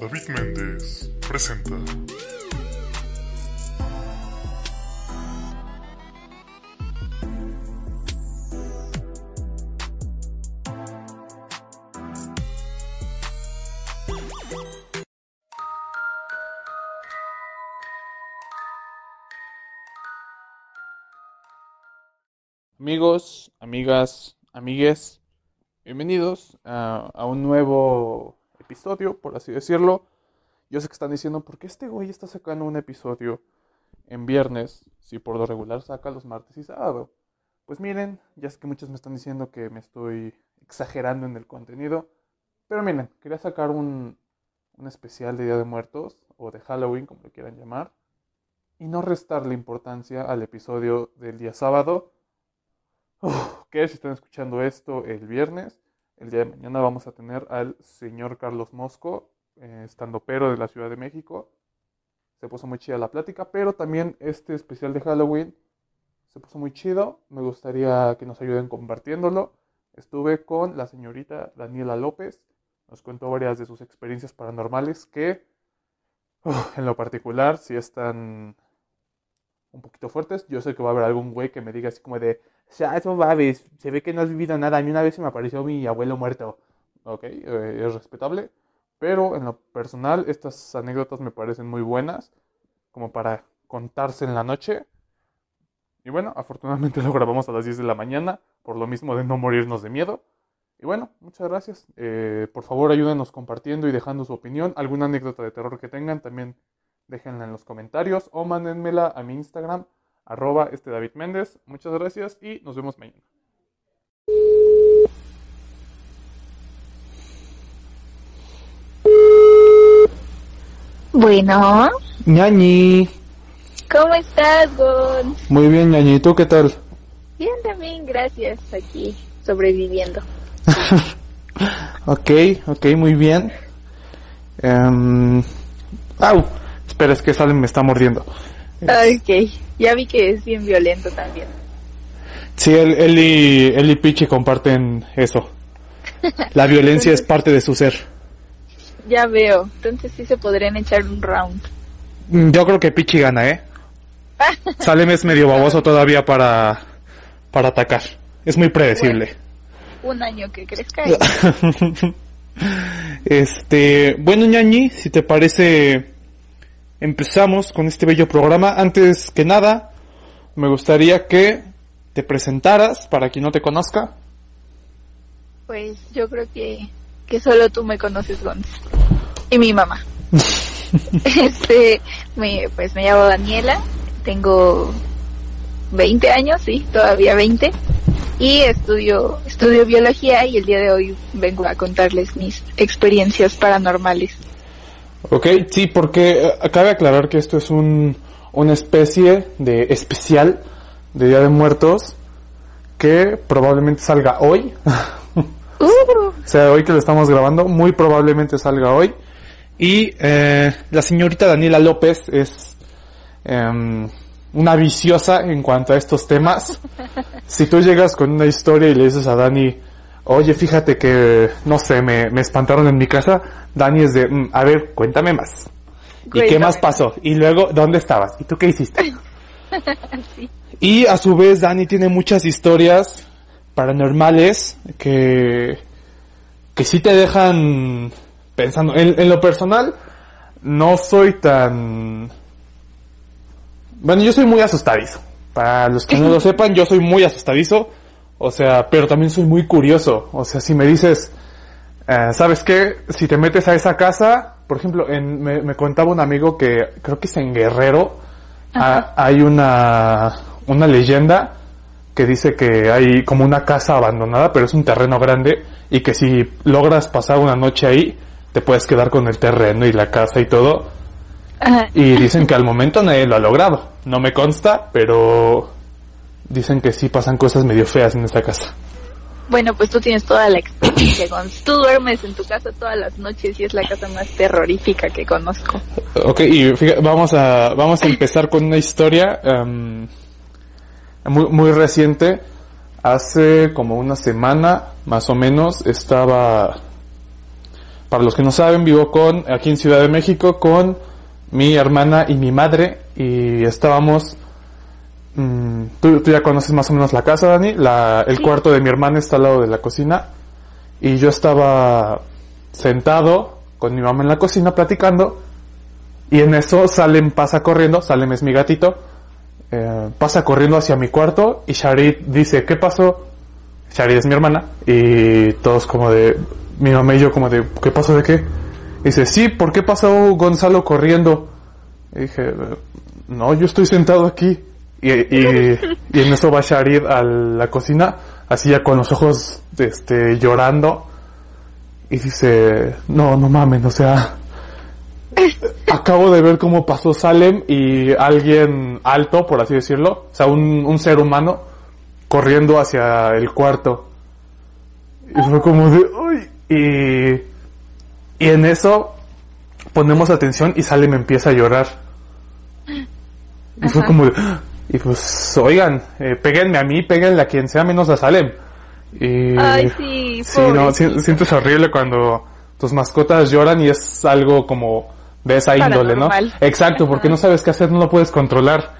David Méndez presenta. Amigos, amigas, amigues, bienvenidos a, a un nuevo por así decirlo. Yo sé que están diciendo, ¿por qué este güey está sacando un episodio en viernes si por lo regular saca los martes y sábado? Pues miren, ya sé que muchos me están diciendo que me estoy exagerando en el contenido, pero miren, quería sacar un, un especial de Día de Muertos o de Halloween, como lo quieran llamar, y no restarle importancia al episodio del día sábado. Que si están escuchando esto el viernes, el día de mañana vamos a tener al señor Carlos Mosco, eh, estando pero de la Ciudad de México. Se puso muy chida la plática, pero también este especial de Halloween se puso muy chido. Me gustaría que nos ayuden compartiéndolo. Estuve con la señorita Daniela López. Nos contó varias de sus experiencias paranormales que, en lo particular, sí están un poquito fuertes. Yo sé que va a haber algún güey que me diga así como de, sea, eso babes, se ve que no has vivido nada. A mí una vez se me apareció mi abuelo muerto. Ok, eh, es respetable. Pero en lo personal, estas anécdotas me parecen muy buenas, como para contarse en la noche. Y bueno, afortunadamente lo grabamos a las 10 de la mañana, por lo mismo de no morirnos de miedo. Y bueno, muchas gracias. Eh, por favor, ayúdenos compartiendo y dejando su opinión. Alguna anécdota de terror que tengan, también déjenla en los comentarios o mándenmela a mi Instagram, arroba este David Méndez. Muchas gracias y nos vemos mañana. Bueno, ñañi. ¿cómo estás, Gon? Muy bien, ñañi. ¿Y tú qué tal? Bien, también, gracias, aquí, sobreviviendo. Ok, ok, muy bien. Em, au, espera, es que Salem me está mordiendo. Ok, ya vi que es bien violento también. Sí, él, él y, él y Pichi comparten eso. La violencia es parte de su ser. Ya veo, entonces sí se podrían echar un round. Mm, Yo creo que Pichi gana, ¿eh? Salem es medio baboso todavía para, para atacar. Es muy predecible. Un año que crezca. Este, bueno, ñañi, si te parece, empezamos con este bello programa. Antes que nada, me gustaría que te presentaras para quien no te conozca. Pues yo creo que, que solo tú me conoces, Gon. Y mi mamá. este, me, pues me llamo Daniela, tengo 20 años, sí, todavía 20. Y estudio, estudio biología y el día de hoy vengo a contarles mis experiencias paranormales. Ok, sí, porque eh, cabe aclarar que esto es un, una especie de especial de Día de Muertos que probablemente salga hoy. Uh, O sea, hoy que lo estamos grabando, muy probablemente salga hoy. Y eh, la señorita Daniela López es em, una viciosa en cuanto a estos temas. Si tú llegas con una historia y le dices a Dani, oye, fíjate que, no sé, me, me espantaron en mi casa, Dani es de, "Mm, a ver, cuéntame más. ¿Y qué más pasó? Y luego, ¿dónde estabas? ¿Y tú qué hiciste? sí. Y a su vez Dani tiene muchas historias paranormales que, que sí te dejan pensando. En, en lo personal, no soy tan... Bueno, yo soy muy asustadizo. Para los que no lo sepan, yo soy muy asustadizo. O sea, pero también soy muy curioso. O sea, si me dices, eh, ¿sabes qué? Si te metes a esa casa, por ejemplo, en, me, me contaba un amigo que creo que es en Guerrero, hay una, una leyenda que dice que hay como una casa abandonada, pero es un terreno grande y que si logras pasar una noche ahí, te puedes quedar con el terreno y la casa y todo. Ajá. Y dicen que al momento nadie lo ha logrado. No me consta, pero dicen que sí pasan cosas medio feas en esa casa. Bueno, pues tú tienes toda la experiencia. Tú duermes en tu casa todas las noches y es la casa más terrorífica que conozco. Ok, y fíjate, vamos a, vamos a empezar con una historia em, muy, muy reciente. Hace como una semana, más o menos, estaba para los que no saben, vivo con, aquí en Ciudad de México, con mi hermana y mi madre, y estábamos, mm, tú, tú ya conoces más o menos la casa, Dani, la, el Sí. cuarto de mi hermana está al lado de la cocina, y yo estaba sentado con mi mamá en la cocina platicando, y en eso Salem pasa corriendo, Salem es mi gatito, eh, pasa corriendo hacia mi cuarto, y Sharit dice, ¿qué pasó? Shari es mi hermana y todos como de mi mamá y yo como de ¿qué pasó de qué? Y dice, "Sí, ¿por qué pasó Gonzalo corriendo?" Y dije, "No, yo estoy sentado aquí." Y, y, y en eso va Sharid a la cocina, así ya con los ojos este llorando y dice, "No, no mamen, o sea, acabo de ver cómo pasó Salem y alguien alto, por así decirlo, o sea, un, un ser humano corriendo hacia el cuarto. Y fue como de, uy, y, y en eso ponemos atención y Salem empieza a llorar. Y fue como de. Y pues, oigan, eh, péguenme a mí, péguenle a quien sea menos a Salem. Y, Ay, sí, Sí, no, si- sientes horrible cuando tus mascotas lloran y es algo como de esa índole, ¿no? Exacto, porque no sabes qué hacer, no lo puedes controlar.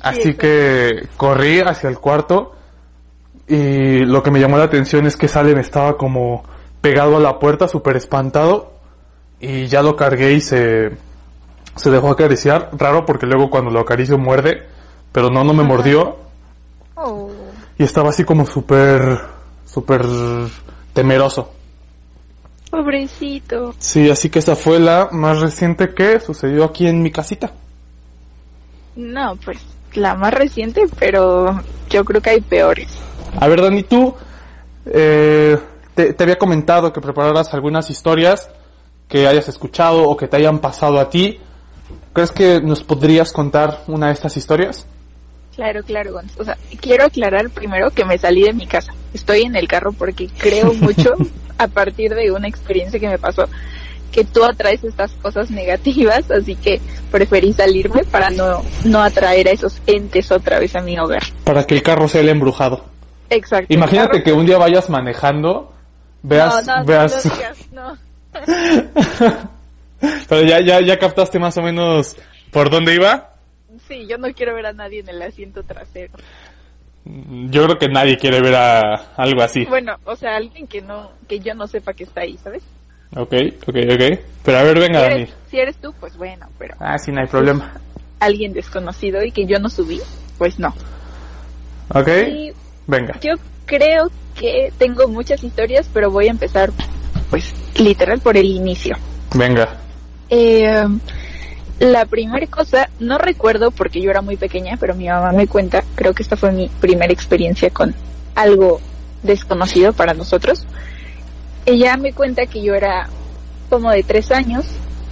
Así que corrí hacia el cuarto y lo que me llamó la atención es que Salem estaba como pegado a la puerta, súper espantado y ya lo cargué y se, se dejó acariciar. Raro porque luego cuando lo acaricio muerde, pero no, no me mordió Oh, y estaba así como súper, súper temeroso. pobrecito. Sí, así que esa fue la más reciente que sucedió aquí en mi casita. No, pues la más reciente, pero yo creo que hay peores. A ver, Dani, tú eh, te, te había comentado que prepararas algunas historias que hayas escuchado o que te hayan pasado a ti. ¿Crees que nos podrías contar una de estas historias? Claro, claro, Gonz. O sea, quiero aclarar primero que me salí de mi casa. Estoy en el carro porque creo mucho a partir de una experiencia que me pasó que tú atraes estas cosas negativas, así que preferí salirme para no, no atraer a esos entes otra vez a mi hogar. Para que el carro sea el embrujado. Exacto. Imagínate que un día vayas manejando, veas, no, no, veas, no digas, no. pero ya, ya, ya captaste más o menos por dónde iba. Sí, yo no quiero ver a nadie en el asiento trasero. Yo creo que nadie quiere ver a algo así. Bueno, o sea, alguien que no, que yo no sepa que está ahí, ¿sabes? Ok, ok, ok. Pero a ver, Si venga, Dani. eres, si eres tú, pues bueno, pero Ah, sí, no hay problema. alguien desconocido y que yo no subí, pues no. Ok, Y venga. yo creo que tengo muchas historias, pero voy a empezar, pues, literal por el inicio. Venga. Eh, la primera cosa, no recuerdo porque yo era muy pequeña, pero mi mamá me cuenta, creo que esta fue mi primera experiencia con algo desconocido para nosotros. Ella me cuenta que yo era como de tres años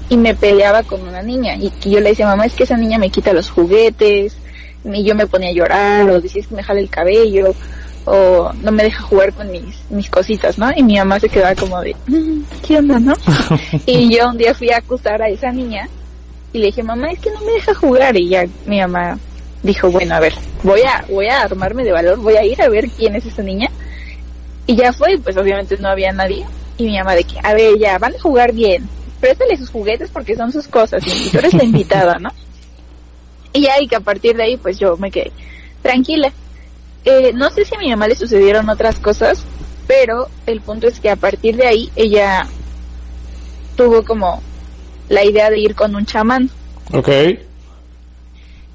y me peleaba con una niña y que yo le decía, mamá, es que esa niña me quita los juguetes y yo me ponía a llorar o decía "Es que me jala el cabello o no me deja jugar con mis, mis cositas, ¿no? Y mi mamá se quedaba como de, "Mm, ¿qué onda, no? Y yo un día fui a acusar a esa niña y le dije, mamá, es que no me deja jugar. Y ya mi mamá dijo, bueno, a ver, voy a, voy a armarme de valor, voy a ir a ver quién es esa niña. Y ya fue, pues obviamente no había nadie. Y mi mamá de que, a ver, ya, van a jugar bien. Préstale sus juguetes porque son sus cosas y tú eres la invitada, ¿no? Y ya, y que a partir de ahí, pues yo me quedé tranquila. Eh, no sé si a mi mamá le sucedieron otras cosas, pero el punto es que a partir de ahí ella tuvo como la idea de ir con un chamán. Ok.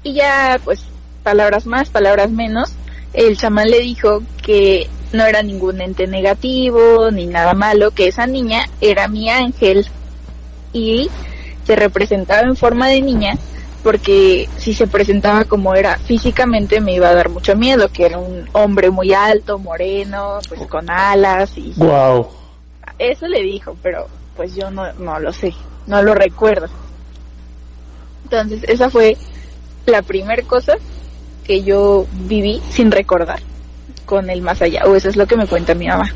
Y ya, pues, palabras más, palabras menos, el chamán le dijo que no era ningún ente negativo ni nada malo, que esa niña era mi ángel y se representaba en forma de niña porque si se presentaba como era físicamente me iba a dar mucho miedo, que era un hombre muy alto, moreno, pues con alas y Wow. eso le dijo, pero pues yo no, no lo sé, no lo recuerdo. Entonces, esa fue la primera cosa que yo viví sin recordar con el más allá, o eso es lo que me cuenta mi mamá.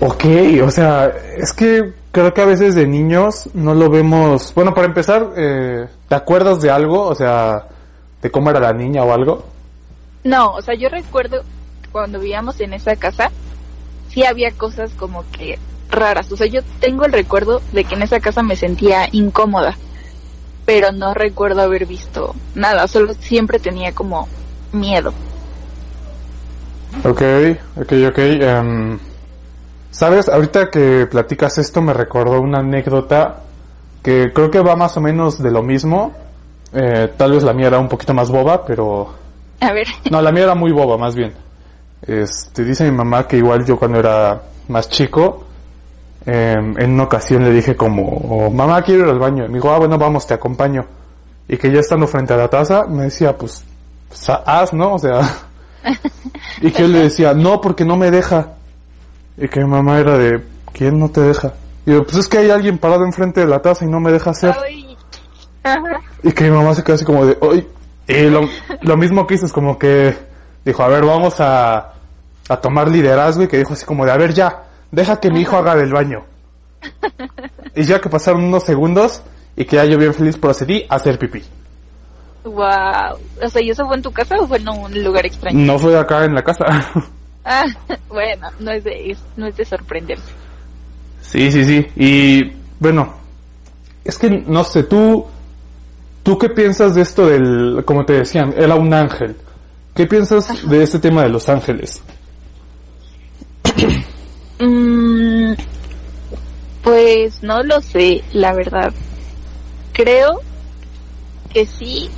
Ok, o sea, es que creo que a veces de niños no lo vemos. Bueno, para empezar, eh, ¿te acuerdas de algo? O sea, de cómo era la niña o algo. No, o sea, yo recuerdo cuando vivíamos en esa casa, sí había cosas como que raras. O sea, yo tengo el recuerdo de que en esa casa me sentía incómoda, pero no recuerdo haber visto nada, solo siempre tenía como miedo. Ok, ok, ok. em, Sabes, ahorita que platicas esto me recordó una anécdota que creo que va más o menos de lo mismo. Eh, tal vez la mía era un poquito más boba, pero... A ver, No, la mía era muy boba, más bien. Este, dice mi mamá que igual yo cuando era más chico, em, en una ocasión le dije como, oh, mamá quiero ir al baño. Y me dijo, ah, bueno, vamos, te acompaño. Y que ya estando frente a la taza, me decía, pues, pues haz, ¿no? O sea... y que él le decía, no, porque no me deja. Y que mi mamá era de, ¿quién no te deja? Y yo, pues es que hay alguien parado enfrente de la taza y no me deja hacer. Y que mi mamá se quedó así como de, ¡ay! Y lo, lo mismo que hizo es como que dijo, a ver, vamos a, a tomar liderazgo y que dijo así como de, a ver, ya, deja que mi hijo haga del baño. Y ya que pasaron unos segundos y que ya yo bien feliz procedí a hacer pipí. wow. O sea, ¿y eso fue en tu casa o fue en un lugar extraño? No fue acá en la casa. Ah, bueno, no es de, no es de sorprenderse. Sí, sí, sí. Y bueno, es que no sé, tú, tú qué piensas de esto del, como te decían, era un ángel. ¿Qué piensas de este tema de los ángeles? Mm, pues no lo sé, la verdad. Creo que sí.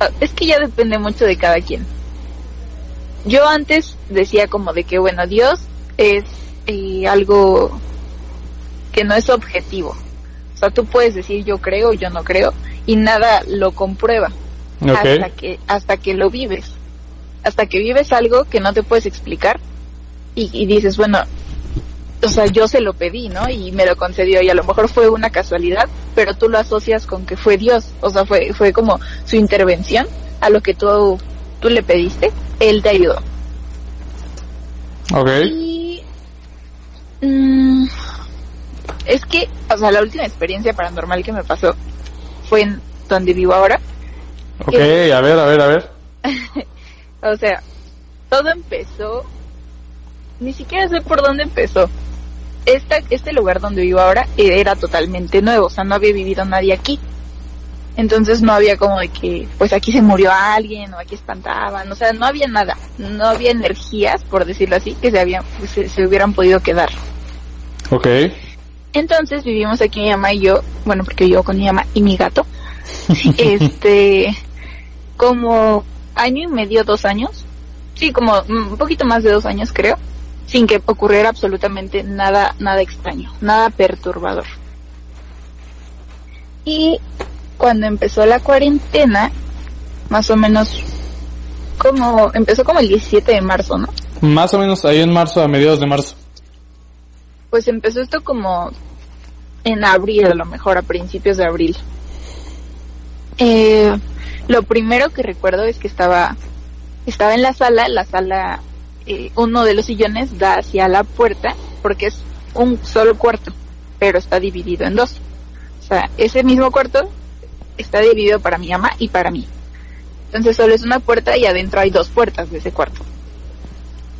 Ah, Es que ya depende mucho de cada quien. Yo antes decía como de que, bueno, Dios es eh, algo que no es objetivo. O sea, tú puedes decir yo creo, yo no creo, y nada lo comprueba hasta que hasta que lo vives hasta que vives algo que no te puedes explicar y, y dices bueno o sea yo se lo pedí no y me lo concedió y a lo mejor fue una casualidad pero tú lo asocias con que fue Dios o sea fue fue como su intervención a lo que tú tú le pediste él te ayudó Ok. y mm, es que o sea la última experiencia paranormal que me pasó fue en donde vivo ahora Ok, a ver, a ver, a ver. O sea, todo empezó, ni siquiera sé por dónde empezó. Esta, este lugar donde vivo ahora era totalmente nuevo, o sea, no había vivido nadie aquí. Entonces no había como de que, pues aquí se murió alguien o aquí espantaban, o sea, no había nada, no había energías, por decirlo así, que se, habían, pues, se, se hubieran podido quedar. Ok. Entonces vivimos aquí mi mamá y yo, bueno, porque vivo con mi mamá y mi gato, este, como año y medio, dos años, sí, como un poquito más de dos años creo, sin que ocurriera absolutamente nada, nada extraño, nada perturbador. Y cuando empezó la cuarentena, más o menos, como, empezó como el 17 de marzo, ¿no? Más o menos ahí en marzo, a mediados de marzo. Pues empezó esto como en abril, a lo mejor a principios de abril. Eh, lo primero que recuerdo es que estaba, estaba en la sala, la sala, eh, uno de los sillones da hacia la puerta, porque es un solo cuarto, pero está dividido en dos. O sea, ese mismo cuarto está dividido para mi mamá y para mí. Entonces solo es una puerta y adentro hay dos puertas de ese cuarto.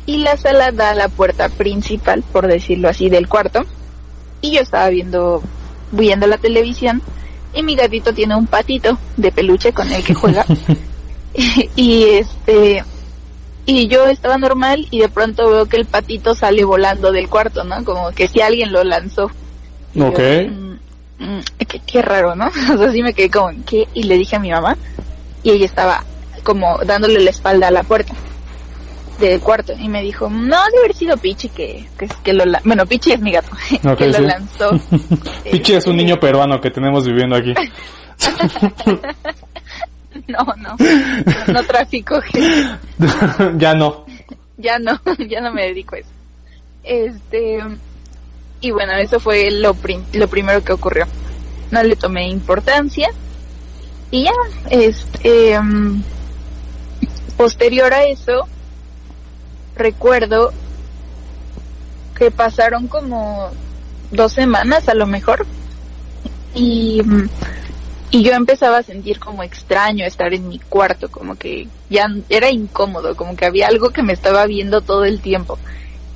Y la sala da a la puerta principal, por decirlo así, del cuarto. Y yo estaba viendo, viendo la televisión y mi gatito tiene un patito de peluche con el que juega. y este y yo estaba normal y de pronto veo que el patito sale volando del cuarto, ¿no? Como que si alguien lo lanzó. Y yo, Ok. "Mm, mm, qué, qué raro, ¿no? O sea, sí me quedé como, ¿qué? Y le dije a mi mamá y ella estaba como dándole la espalda a la puerta del cuarto y me dijo, no, debe haber sido Pichi que, que, que lo... la- Bueno, Pichi es mi gato, Ok, que lo lanzó. Pichi es un Este, niño peruano que tenemos viviendo aquí. No, no, no, no trafico gente. ya no. ya no, ya no me dedico a eso. Este, y bueno, eso fue lo, prim- lo primero que ocurrió. No le tomé importancia. Y ya, este, mm, posterior a eso, recuerdo que pasaron como dos semanas a lo mejor. Y, y yo empezaba a sentir como extraño estar en mi cuarto, como que ya era incómodo, como que había algo que me estaba viendo todo el tiempo.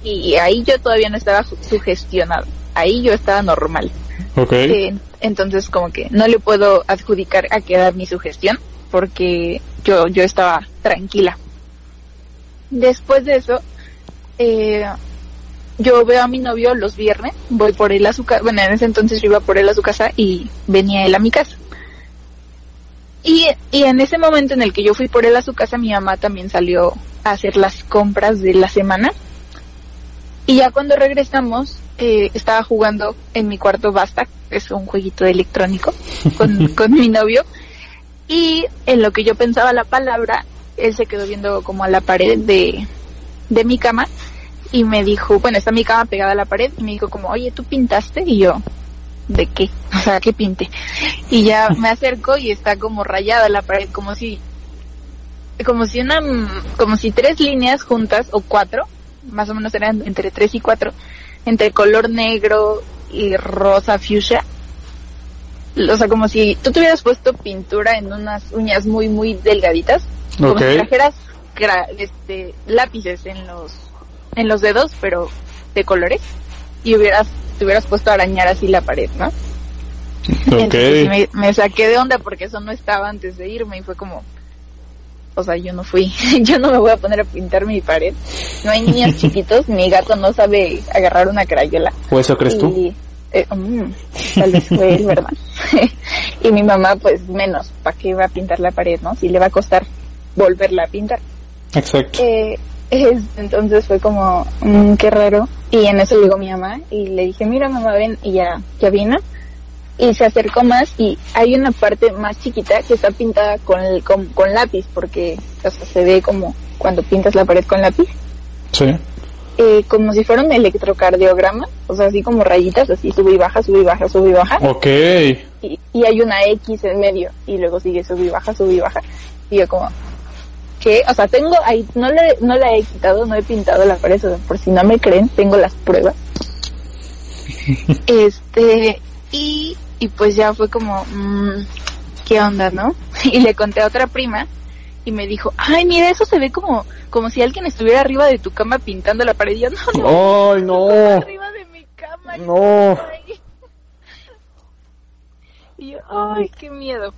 Y ahí yo todavía no estaba su- sugestionado. ahí yo estaba normal. Eh, entonces como que no le puedo adjudicar a era mi sugestión porque yo, yo estaba tranquila. Después de eso, eh, yo veo a mi novio los viernes, voy por él a su casa, bueno, en ese entonces yo iba por él a su casa y venía él a mi casa. Y, y en ese momento en el que yo fui por él a su casa, mi mamá también salió a hacer las compras de la semana. Y ya cuando regresamos, eh, estaba jugando en mi cuarto Basta, que es un jueguito electrónico, con, con mi novio. Y en lo que yo pensaba la palabra, él se quedó viendo como a la pared de, de mi cama y me dijo, bueno, está mi cama pegada a la pared y me dijo como, oye, ¿tú pintaste? Y yo, ¿de qué? O sea, ¿qué pinte? Y ya me acerco y está como rayada la pared, como si, como si una, como si tres líneas juntas o cuatro, más o menos eran entre tres y cuatro, entre color negro y rosa fuchsia. O sea, como si tú tuvieras puesto pintura en unas uñas muy, muy delgaditas. Como si trajeras este, lápices en los, en los dedos, pero de colores. Y hubieras, te hubieras puesto a arañar así la pared, ¿no? Entonces Ok. me, me saqué de onda porque eso no estaba antes de irme y fue como, o sea, yo no fui, yo no me voy a poner a pintar mi pared. No hay niños chiquitos, mi gato no sabe agarrar una crayola. ¿O eso crees tú? Y, eh, mm, tal vez fue él, ¿verdad? y mi mamá, pues menos, ¿para qué va a pintar la pared, no? Si le va a costar volverla a pintar. Exacto. Eh, entonces fue como, mm, qué raro. Y en eso llegó mi mamá y le dije, mira mamá, ven, y ya, ya vino. Y se acercó más y hay una parte más chiquita que está pintada con, el- con, con lápiz, porque o sea, se ve como cuando pintas la pared con lápiz, Sí. eh, como si fuera un electrocardiograma, o sea, así como rayitas, así sube y baja, sube y baja, sube y baja Ok. y, y hay una X en medio y luego sigue sube y baja, sube y baja. Y yo como, ¿qué? O sea, tengo ahí, no le, no la he quitado, no he pintado la pared, o sea, por si no me creen, tengo las pruebas. este, y, y pues ya fue como, mm, ¿qué onda, no? Y le conté a otra prima y me dijo, ay, mira, eso se ve como, como si alguien estuviera arriba de tu cama pintando la pared. Y yo, no, no, Ay, no. arriba de mi cama. No. Ay. Y yo, ay, qué miedo.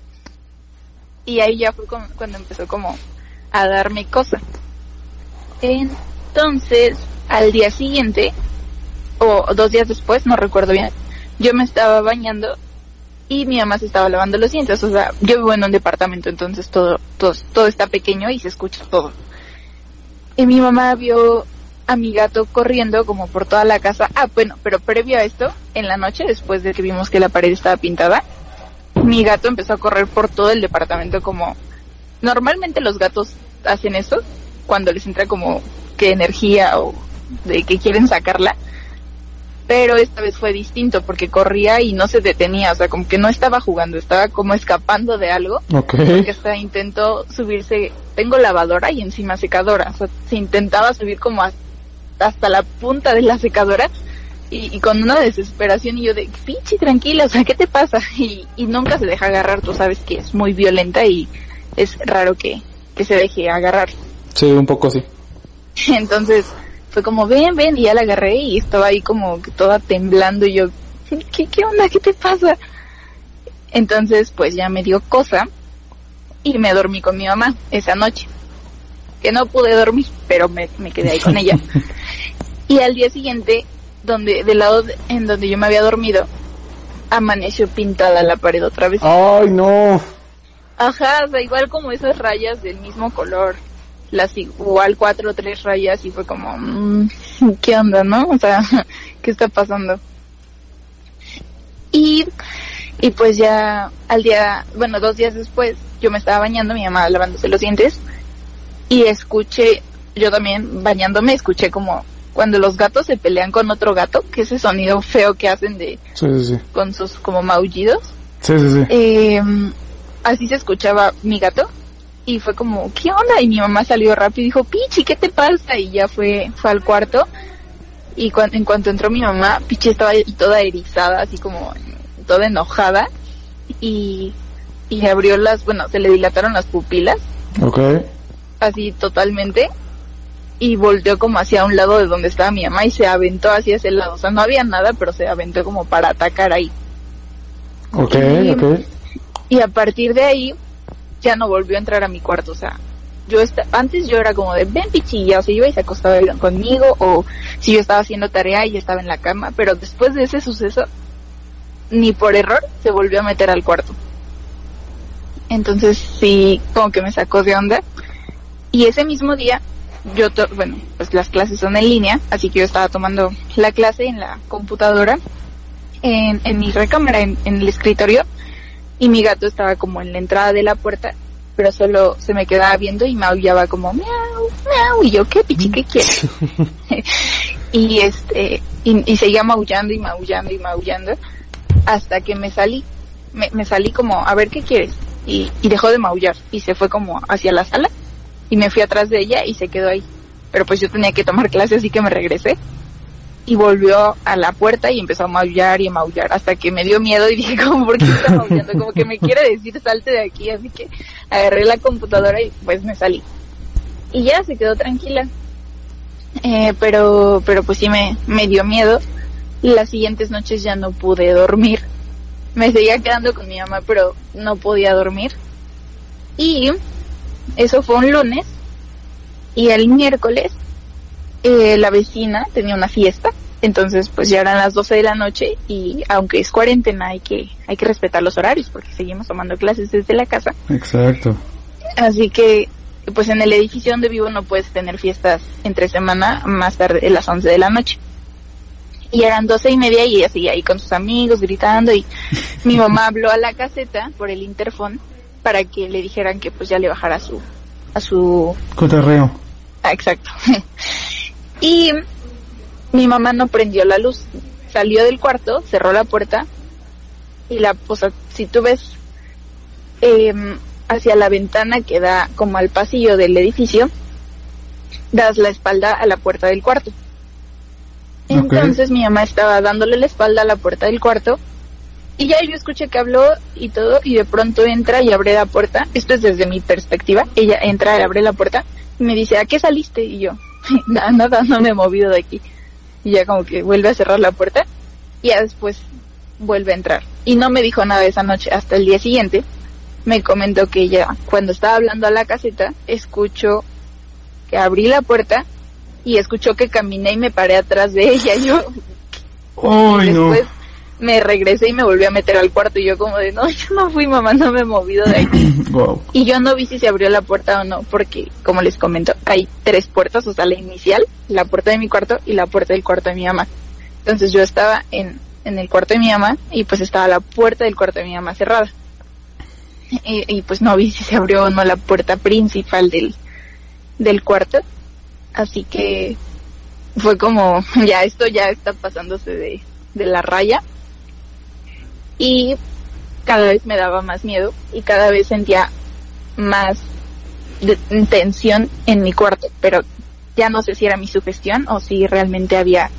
Y ahí ya fue como- cuando empezó como a darme cosa. Entonces, al día siguiente, o dos días después, no recuerdo bien, yo me estaba bañando y mi mamá se estaba lavando los dientes. O sea, yo vivo en un departamento, entonces todo, todo, todo está pequeño y se escucha todo. Y mi mamá vio a mi gato corriendo como por toda la casa. Ah, bueno, pero previo a esto, en la noche, después de que vimos que la pared estaba pintada, mi gato empezó a correr por todo el departamento como... Normalmente los gatos hacen eso cuando les entra como que energía o de que quieren sacarla. Pero esta vez fue distinto porque corría y no se detenía, o sea, como que no estaba jugando, estaba como escapando de algo Ok. que hasta intentó subirse, tengo lavadora y encima secadora, o sea, se intentaba subir como hasta la punta de la secadora y, y con una desesperación y yo de, pinche tranquila, o sea, ¿qué te pasa? Y, y nunca se deja agarrar, tú sabes que es muy violenta y es raro que, que se deje agarrar. Sí, un poco sí. Entonces fue como, ven, ven, y ya la agarré y estaba ahí como que toda temblando y yo, ¿qué, qué onda? ¿Qué te pasa? Entonces pues ya me dio cosa y me dormí con mi mamá esa noche. Que no pude dormir, pero me, me quedé ahí con ella. Y al día siguiente, donde, del lado de- en donde yo me había dormido, amaneció pintada la pared otra vez. Ay, no. Ajá, o sea, igual como esas rayas del mismo color, las igual cuatro o tres rayas y fue como, mm, ¿qué onda, no? O sea, ¿qué está pasando? Y, y pues ya al día, bueno, dos días después, yo me estaba bañando, mi mamá lavándose los dientes y escuché, yo también bañándome, escuché como cuando los gatos se pelean con otro gato, que ese sonido feo que hacen de, Sí, sí, sí. con sus como maullidos Sí, sí, sí. eh, así se escuchaba mi gato y fue como, ¿qué onda? Y mi mamá salió rápido y dijo, Pichi, ¿qué te pasa? Y ya fue, fue al cuarto y cuan- en cuanto entró mi mamá, Pichi estaba toda erizada, así como toda enojada y, y abrió las, bueno, se le dilataron las pupilas, Ok. así totalmente y volteó como hacia un lado de donde estaba mi mamá y se aventó hacia ese lado. O sea, no había nada, pero se aventó como para atacar ahí. Ok, Y- ok. Y a partir de ahí ya no volvió a entrar a mi cuarto. O sea, yo antes yo era como de ven pichilla, o sea, iba y se acostaba conmigo, o si yo estaba haciendo tarea y estaba en la cama, pero después de ese suceso, ni por error se volvió a meter al cuarto. Entonces sí, como que me sacó de onda. Y ese mismo día, yo, bueno, pues las clases son en línea, así que yo estaba tomando la clase en la computadora, en, en mi recámara, en el escritorio, y mi gato estaba como en la entrada de la puerta, pero solo se me quedaba viendo y maullaba como miau, miau, y yo, ¿qué pichi, qué quieres? y este, y, y seguía maullando y maullando y maullando, hasta que me salí, me, me salí como, a ver, ¿qué quieres? Y, y dejó de maullar, y se fue como hacia la sala, y me fui atrás de ella y se quedó ahí. Pero pues yo tenía que tomar clase, así que me regresé. Y volvió a la puerta y empezó a maullar y a maullar hasta que me dio miedo y dije, como, ¿por qué está maullando? Como que me quiere decir, salte de aquí. Así que agarré la computadora y pues me salí. Y ya se quedó tranquila. Eh, pero, pero pues sí me, me dio miedo. Las siguientes noches ya no pude dormir. Me seguía quedando con mi mamá, pero no podía dormir. Y eso fue un lunes. Y el miércoles eh, la vecina tenía una fiesta. Entonces pues ya eran las 12 de la noche y aunque es cuarentena hay que, hay que respetar los horarios porque seguimos tomando clases desde la casa. Exacto. Así que, pues en el edificio donde vivo no puedes tener fiestas entre semana más tarde de las 11 de la noche. Y eran doce y media y ella seguía ahí con sus amigos gritando y mi mamá habló a la caseta por el interfón para que le dijeran que pues ya le bajara su, a su, Cotorreo. ah, exacto. y mi mamá no prendió la luz, salió del cuarto, cerró la puerta y la, o sea, si tú ves em, hacia la ventana que da como al pasillo del edificio, das la espalda a la puerta del cuarto. Entonces mi mamá estaba dándole la espalda a la puerta del cuarto y ya yo escuché que habló y todo y de pronto entra y abre la puerta. Esto es desde mi perspectiva. Ella entra y abre la puerta y me dice, ¿a qué saliste? Y yo, nada, nada, no me he movido de aquí. Y ya como que vuelve a cerrar la puerta y ya después vuelve a entrar. Y no me dijo nada esa noche. Hasta el día siguiente me comentó que ella, cuando estaba hablando a la caseta, escuchó que abrí la puerta y escuchó que caminé y me paré atrás de ella. Yo Ay, no. Me regresé y me volví a meter al cuarto y yo como de, no, yo no fui mamá, no me he movido de aquí. Wow. Y yo no vi si se abrió la puerta o no, porque como les comento, hay tres puertas, o sea, la inicial, la puerta de mi cuarto y la puerta del cuarto de mi mamá. Entonces yo estaba en, en el cuarto de mi mamá y pues estaba la puerta del cuarto de mi mamá cerrada. Y, y, pues no vi si se abrió o no la puerta principal del, del cuarto. Así que fue como, ya esto ya está pasándose de, de la raya. Y cada vez me daba más miedo y cada vez sentía más de- tensión en mi cuarto, pero ya no sé si era mi sugestión o si realmente había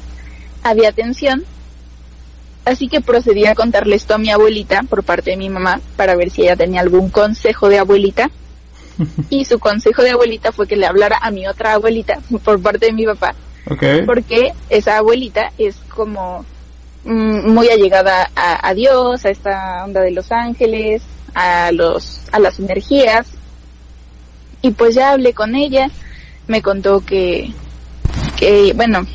había tensión. Así que procedí a contarle esto a mi abuelita por parte de mi mamá para ver si ella tenía algún consejo de abuelita. Y su consejo de abuelita fue que le hablara a mi otra abuelita por parte de mi papá porque esa abuelita es como muy allegada a, a Dios, a esta onda de los ángeles, a los a las energías. Y pues ya hablé con ella, me contó que que bueno,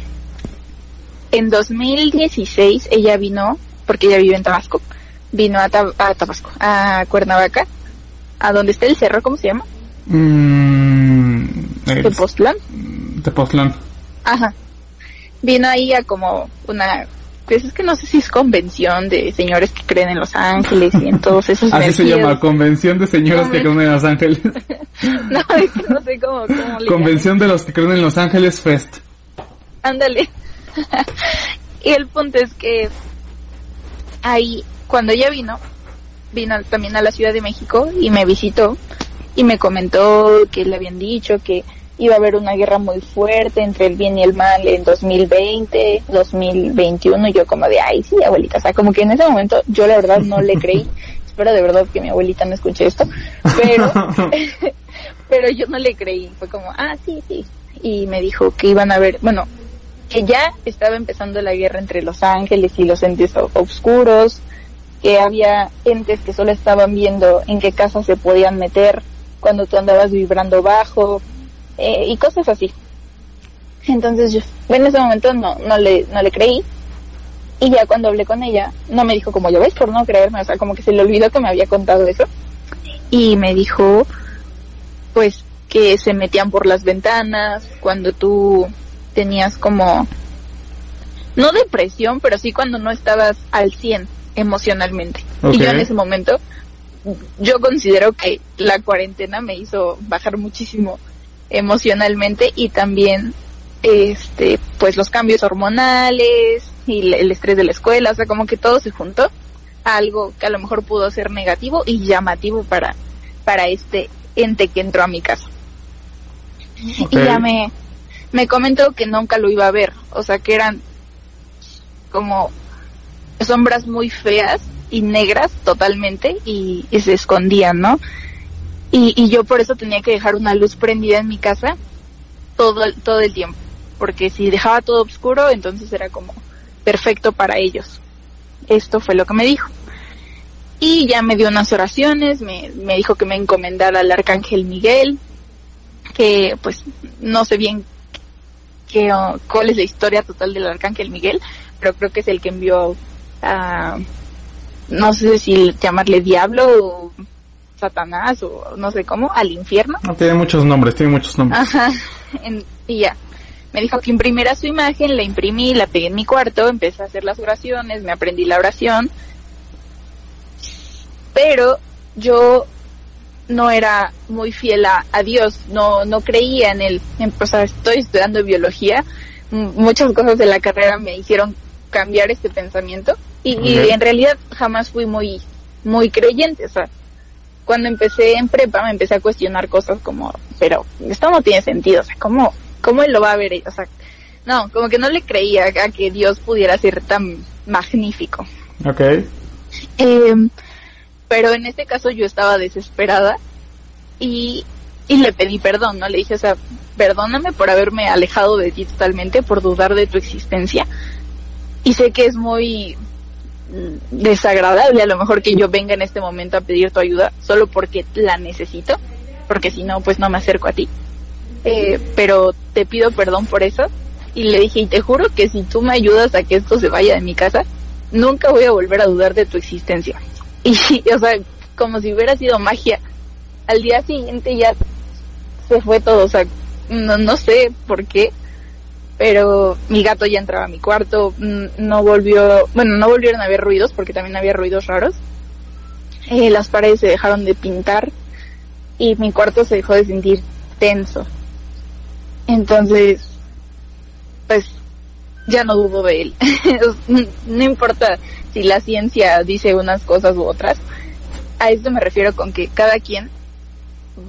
en 2016 ella vino porque ella vive en Tabasco, vino a, Tab- a Tabasco, a Cuernavaca, a donde está el cerro, ¿cómo se llama? Mm, es- Tepoztlán. Tepoztlán. Ajá. Vino ahí a como una, pues es que no sé si es convención de señores que creen en Los Ángeles y en todos esos Así se llama, Convención de Señoras que creen en Los Ángeles. No, es que no sé cómo, cómo le Convención de los que creen en Los Ángeles Fest. Ándale. y el punto es que ahí, cuando ella vino, vino también a la Ciudad de México y me visitó y me comentó que le habían dicho que iba a haber una guerra muy fuerte entre el bien y el mal en 2020, 2021 y yo como de, ay, sí, abuelita, o sea, como que en ese momento yo la verdad no le creí, espero de verdad que mi abuelita no escuche esto, pero, pero yo no le creí, fue como, ah, sí, sí, y me dijo que iban a ver, bueno, que ya estaba empezando la guerra entre los ángeles y los entes oscuros, que había entes que solo estaban viendo en qué casa se podían meter cuando tú andabas vibrando bajo eh, y cosas así. Entonces yo en ese momento no, no, le, no le creí y ya cuando hablé con ella no me dijo como yo ves por no creerme, o sea, como que se le olvidó que me había contado eso y me dijo pues que se metían por las ventanas cuando tú tenías como, no depresión, pero sí cuando no estabas al 100 emocionalmente. Y yo en ese momento, yo considero que la cuarentena me hizo bajar muchísimo emocionalmente y también este pues los cambios hormonales y el estrés de la escuela, o sea, como que todo se juntó a algo que a lo mejor pudo ser negativo y llamativo para para este ente que entró a mi casa. Y ya me me comentó que nunca lo iba a ver, o sea que eran como sombras muy feas y negras totalmente y, se escondían, ¿no? Y, y, yo por eso tenía que dejar una luz prendida en mi casa todo, todo el tiempo, porque si dejaba todo oscuro, entonces era como perfecto para ellos. Esto fue lo que me dijo. Y ya me dio unas oraciones, me, me dijo que me encomendara al arcángel Miguel, que pues no sé bien que, cuál es la historia total del arcángel Miguel, pero creo que es el que envió a, no sé si llamarle diablo o Satanás o no sé cómo, al infierno. No, tiene muchos nombres, tiene muchos nombres. Ajá, y ya. Me dijo que imprimiera su imagen, la imprimí, la pegué en mi cuarto, empecé a hacer las oraciones, me aprendí la oración. Pero yo no era muy fiel a, Dios, no, no creía en él. o sea, estoy estudiando biología, muchas cosas de la carrera me hicieron cambiar este pensamiento y, en realidad jamás fui muy, muy creyente. O sea, cuando empecé en prepa me empecé a cuestionar cosas como, pero esto no tiene sentido, o sea, ¿cómo, cómo él lo va a ver? O sea, no, como que no le creía a que Dios pudiera ser tan magnífico. Ok. Eh, pero en este caso yo estaba desesperada y, y le pedí perdón, ¿no? Le dije, o sea, perdóname por haberme alejado de ti totalmente, por dudar de tu existencia. Y sé que es muy desagradable a lo mejor que yo venga en este momento a pedir tu ayuda solo porque la necesito, porque si no, pues no me acerco a ti. Eh, pero te pido perdón por eso. Y le dije, y te juro que si tú me ayudas a que esto se vaya de mi casa, nunca voy a volver a dudar de tu existencia. Y, o sea, como si hubiera sido magia. Al día siguiente ya se fue todo, o sea, no, no sé por qué, pero mi gato ya entraba a mi cuarto, no volvió, bueno, no volvieron a haber ruidos porque también había ruidos raros. Eh, las paredes se dejaron de pintar y mi cuarto se dejó de sentir tenso. Entonces, pues ya no dudo de él. no importa si la ciencia dice unas cosas u otras. A esto me refiero con que cada quien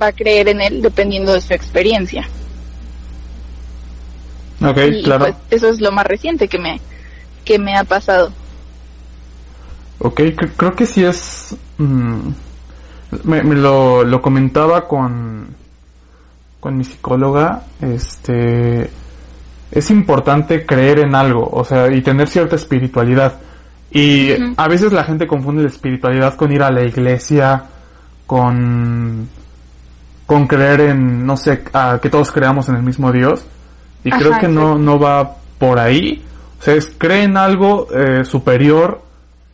va a creer en él dependiendo de su experiencia. Ok, claro. Pues, eso es lo más reciente que me, que me ha pasado. Ok, creo que sí es... Mm, me, lo, lo comentaba con, con mi psicóloga, este... Es importante creer en algo, o sea, y tener cierta espiritualidad y a veces la gente confunde la espiritualidad con ir a la iglesia, con, con creer en, no sé, a, que todos creamos en el mismo Dios. Y creo que no, no va por ahí. O sea, es cree en algo eh, superior,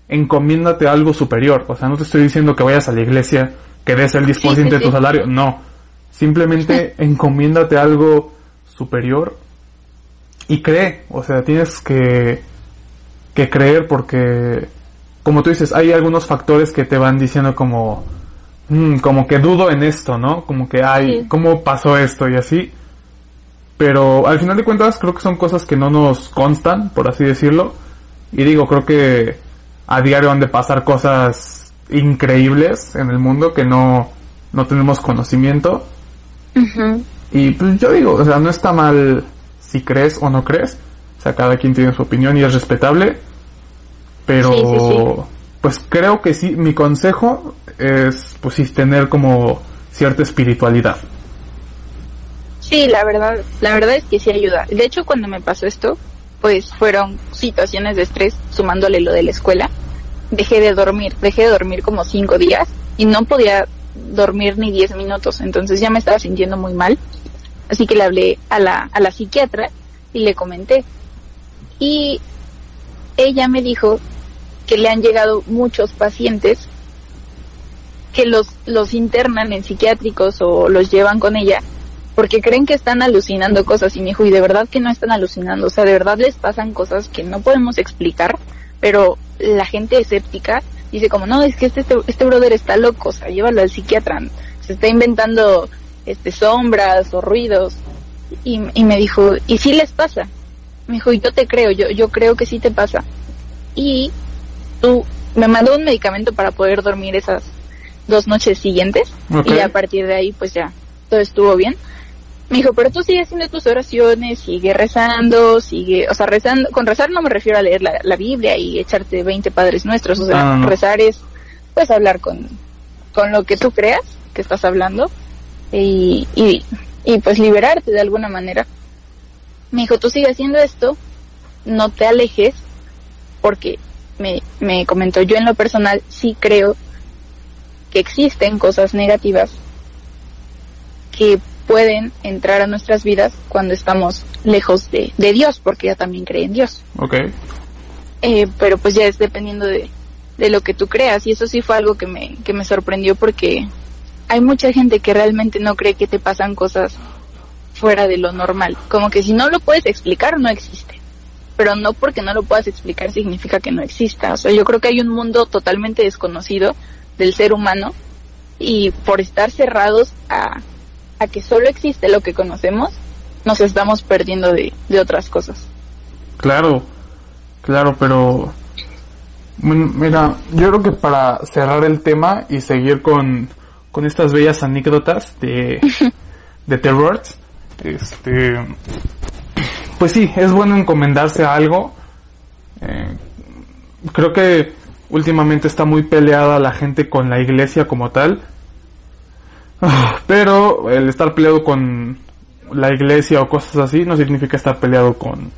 encomiéndate a algo superior. O sea, no te estoy diciendo que vayas a la iglesia, que des el 10% de tu salario. No. Simplemente encomiéndate a algo superior y cree. O sea, tienes que que creer porque, como tú dices, hay algunos factores que te van diciendo como, mm, como que dudo en esto, ¿no? Como que, hay ¿cómo pasó esto y así? Pero al final de cuentas creo que son cosas que no nos constan, por así decirlo. Y digo, creo que a diario han de pasar cosas increíbles en el mundo que no, no tenemos conocimiento. Y pues yo digo, o sea, no está mal si crees o no crees. O sea, cada quien tiene su opinión y es respetable. Pero, pues creo que sí, mi consejo es, pues sí, tener como cierta espiritualidad. Sí, la verdad, la verdad es que sí ayuda. De hecho, cuando me pasó esto, pues fueron situaciones de estrés, sumándole lo de la escuela. Dejé de dormir, dejé de dormir como cinco días y no podía dormir ni diez minutos, entonces ya me estaba sintiendo muy mal. Así que le hablé a la, a la psiquiatra y le comenté. Y ella me dijo que le han llegado muchos pacientes que los, los internan en psiquiátricos o los llevan con ella porque creen que están alucinando cosas y me dijo, y de verdad que no están alucinando, o sea, de verdad les pasan cosas que no podemos explicar, pero la gente escéptica dice como, no, es que este, este brother está loco, o sea, llévalo al psiquiatra, se está inventando este sombras o ruidos, y, y me dijo, y sí les pasa, me dijo, yo te creo, yo, yo creo que sí te pasa, y tú, me mandó un medicamento para poder dormir esas dos noches siguientes, y a partir de ahí pues ya, todo estuvo bien. Me dijo, pero tú sigues haciendo tus oraciones, sigue rezando, sigue, o sea, rezando, con rezar no me refiero a leer la, la Biblia y echarte 20 padres nuestros, o sea, Ah, rezar es, pues, hablar con, con lo que tú creas que estás hablando y, y, y pues liberarte de alguna manera. Me dijo, tú sigue haciendo esto, no te alejes, porque me, me comentó yo en lo personal, sí creo que existen cosas negativas que pueden entrar a nuestras vidas cuando estamos lejos de, de Dios, porque ella también cree en Dios. Ok. Eh, pero pues ya es dependiendo de, de lo que tú creas. Y eso sí fue algo que me, que me sorprendió porque hay mucha gente que realmente no cree que te pasan cosas fuera de lo normal. Como que si no lo puedes explicar, no existe. Pero no porque no lo puedas explicar significa que no exista. O sea, yo creo que hay un mundo totalmente desconocido del ser humano y por estar cerrados a, a que solo existe lo que conocemos, nos estamos perdiendo de, de otras cosas. Claro, claro, pero bueno, mira, yo creo que para cerrar el tema y seguir con, con estas bellas anécdotas de, de terror, este, pues sí, es bueno encomendarse a algo. Eh, creo que últimamente está muy peleada la gente con la iglesia como tal. Ah, Pero el estar peleado con la iglesia o cosas así no significa estar peleado con,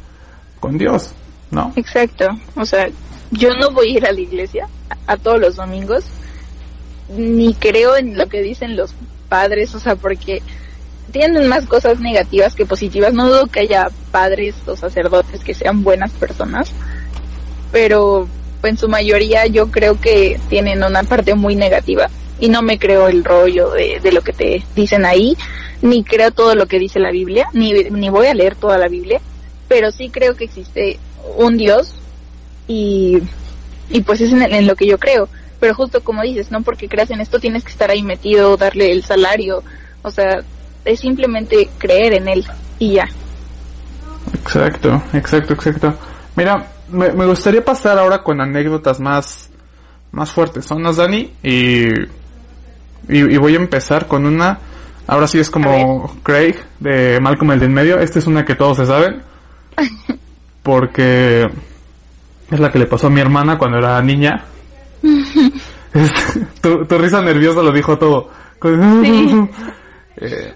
con Dios, ¿no? Exacto. O sea, yo no voy a ir a la iglesia a, a todos los domingos, ni creo en lo que dicen los padres, o sea, porque tienen más cosas negativas que positivas. No dudo que haya padres o sacerdotes que sean buenas personas, pero en su mayoría yo creo que tienen una parte muy negativa y no me creo el rollo de, de lo que te dicen ahí, ni creo todo lo que dice la Biblia, ni, ni voy a leer toda la Biblia, pero sí creo que existe un Dios y, y pues es en, en lo que yo creo. Pero justo como dices, no porque creas en esto tienes que estar ahí metido, darle el salario, o sea, es simplemente creer en él y ya. Exacto, exacto, exacto. Mira, me, me gustaría pasar ahora con anécdotas más, más fuertes, ¿sonas, Dani? Y, y, y voy a empezar con una, ahora sí es como Craig de Malcolm el de en medio, esta es una que todos se saben, porque es la que le pasó a mi hermana cuando era niña. Este, tu, tu risa nerviosa lo dijo todo. Sí. Eh,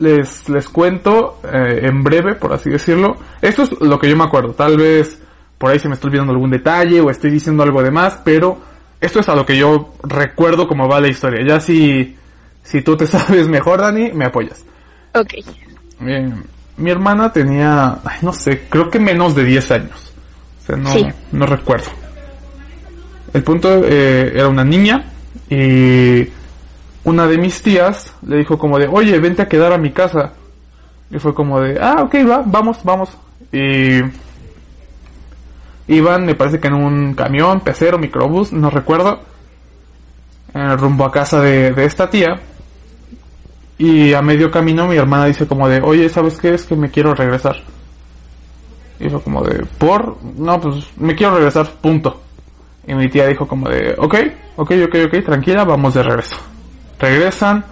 les, les cuento eh, en breve, por así decirlo. Esto es lo que yo me acuerdo. Tal vez por ahí se me está olvidando algún detalle o estoy diciendo algo de más, pero esto es a lo que yo recuerdo cómo va la historia. Ya si, si tú te sabes mejor, Dani, me apoyas. Ok. Eh, mi hermana tenía, ay, no sé, creo que menos de 10 años. O sea, no, Sí. no recuerdo. El punto eh, era una niña y una de mis tías le dijo como de, oye, vente a quedar a mi casa. Y fue como de, ah, ok, va, vamos, vamos. Y iban, me parece que en un camión, pecero, microbús, no recuerdo, eh, rumbo a casa de, de esta tía. Y a medio camino mi hermana dice como de, oye, ¿sabes qué? Es que me quiero regresar. Y fue como de, ¿por? No, pues me quiero regresar, punto. Y mi tía dijo como de, ok, ok, ok, ok, tranquila, vamos de regreso. Regresan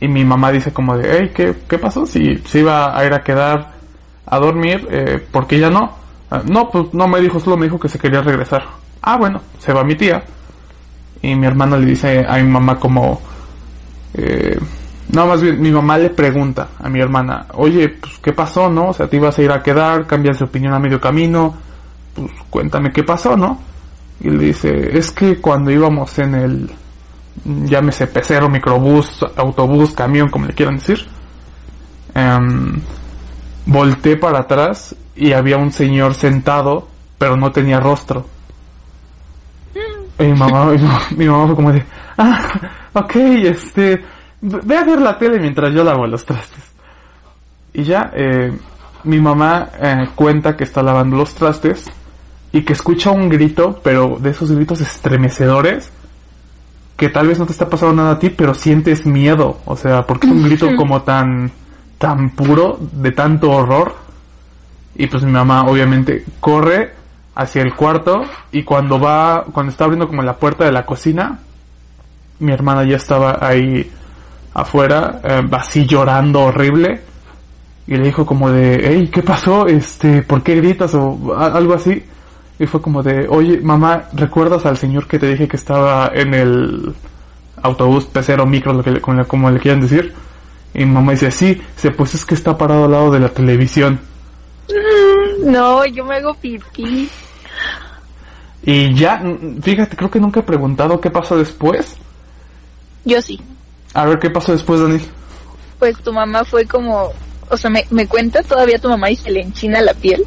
y mi mamá dice como de, hey, ¿qué, qué pasó? Si se iba a ir a quedar a dormir, eh, ¿por qué ya no? "Ah, no, pues no me dijo, solo me dijo que se quería regresar. Ah, bueno, se va mi tía. Y mi hermana le dice a mi mamá como, eh, No, más bien, mi mamá le pregunta a mi hermana, oye, pues, ¿qué pasó, no? O sea, te ibas a ir a quedar, cambias de opinión a medio camino, pues, cuéntame qué pasó, ¿no? Y le dice, es que cuando íbamos en el, llámese pecero, microbús, autobús, camión, como le quieran decir, em, volteé para atrás y había un señor sentado, pero no tenía rostro. Y mi mamá, mi mamá, mi mamá fue como de, ah, ok, este, ve a ver la tele mientras yo lavo los trastes. Y ya, eh, mi mamá eh, cuenta que está lavando los trastes y que escucha un grito, pero de esos gritos estremecedores, que tal vez no te está pasando nada a ti, pero sientes miedo, o sea, porque es un grito como tan, tan puro, de tanto horror. Y pues mi mamá obviamente corre hacia el cuarto y cuando va, cuando está abriendo como la puerta de la cocina, mi hermana ya estaba ahí afuera, eh, así llorando horrible. Y le dijo como de, hey, ¿qué pasó? Este, ¿por qué gritas? O algo así. Y fue como de, oye, mamá, ¿recuerdas al señor que te dije que estaba en el autobús, pecero, micro, lo que le- como, le- como le quieran decir? Y mamá dice, sí, se pues es que está parado al lado de la televisión. No, yo me hago pipí. Y ya, fíjate, creo que nunca he preguntado qué pasó después. Yo sí. A ver, ¿qué pasó después, Dani? Pues tu mamá fue como, o sea, me, me cuenta todavía tu mamá y se le enchina la piel.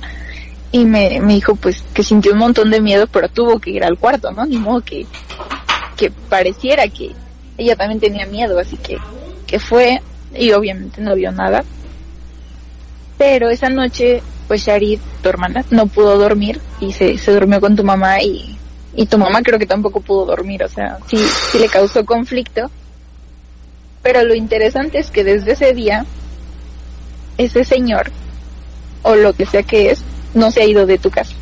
Y me, me dijo pues que sintió un montón de miedo, pero tuvo que ir al cuarto, ¿no? Ni modo que, que pareciera que ella también tenía miedo, así que, que fue y obviamente no vio nada. Pero esa noche, pues Sharid, tu hermana, no pudo dormir y se, se durmió con tu mamá y, y tu mamá creo que tampoco pudo dormir, o sea, sí, sí le causó conflicto. Pero lo interesante es que desde ese día, ese señor, o lo que sea que es, no se ha ido de tu casa.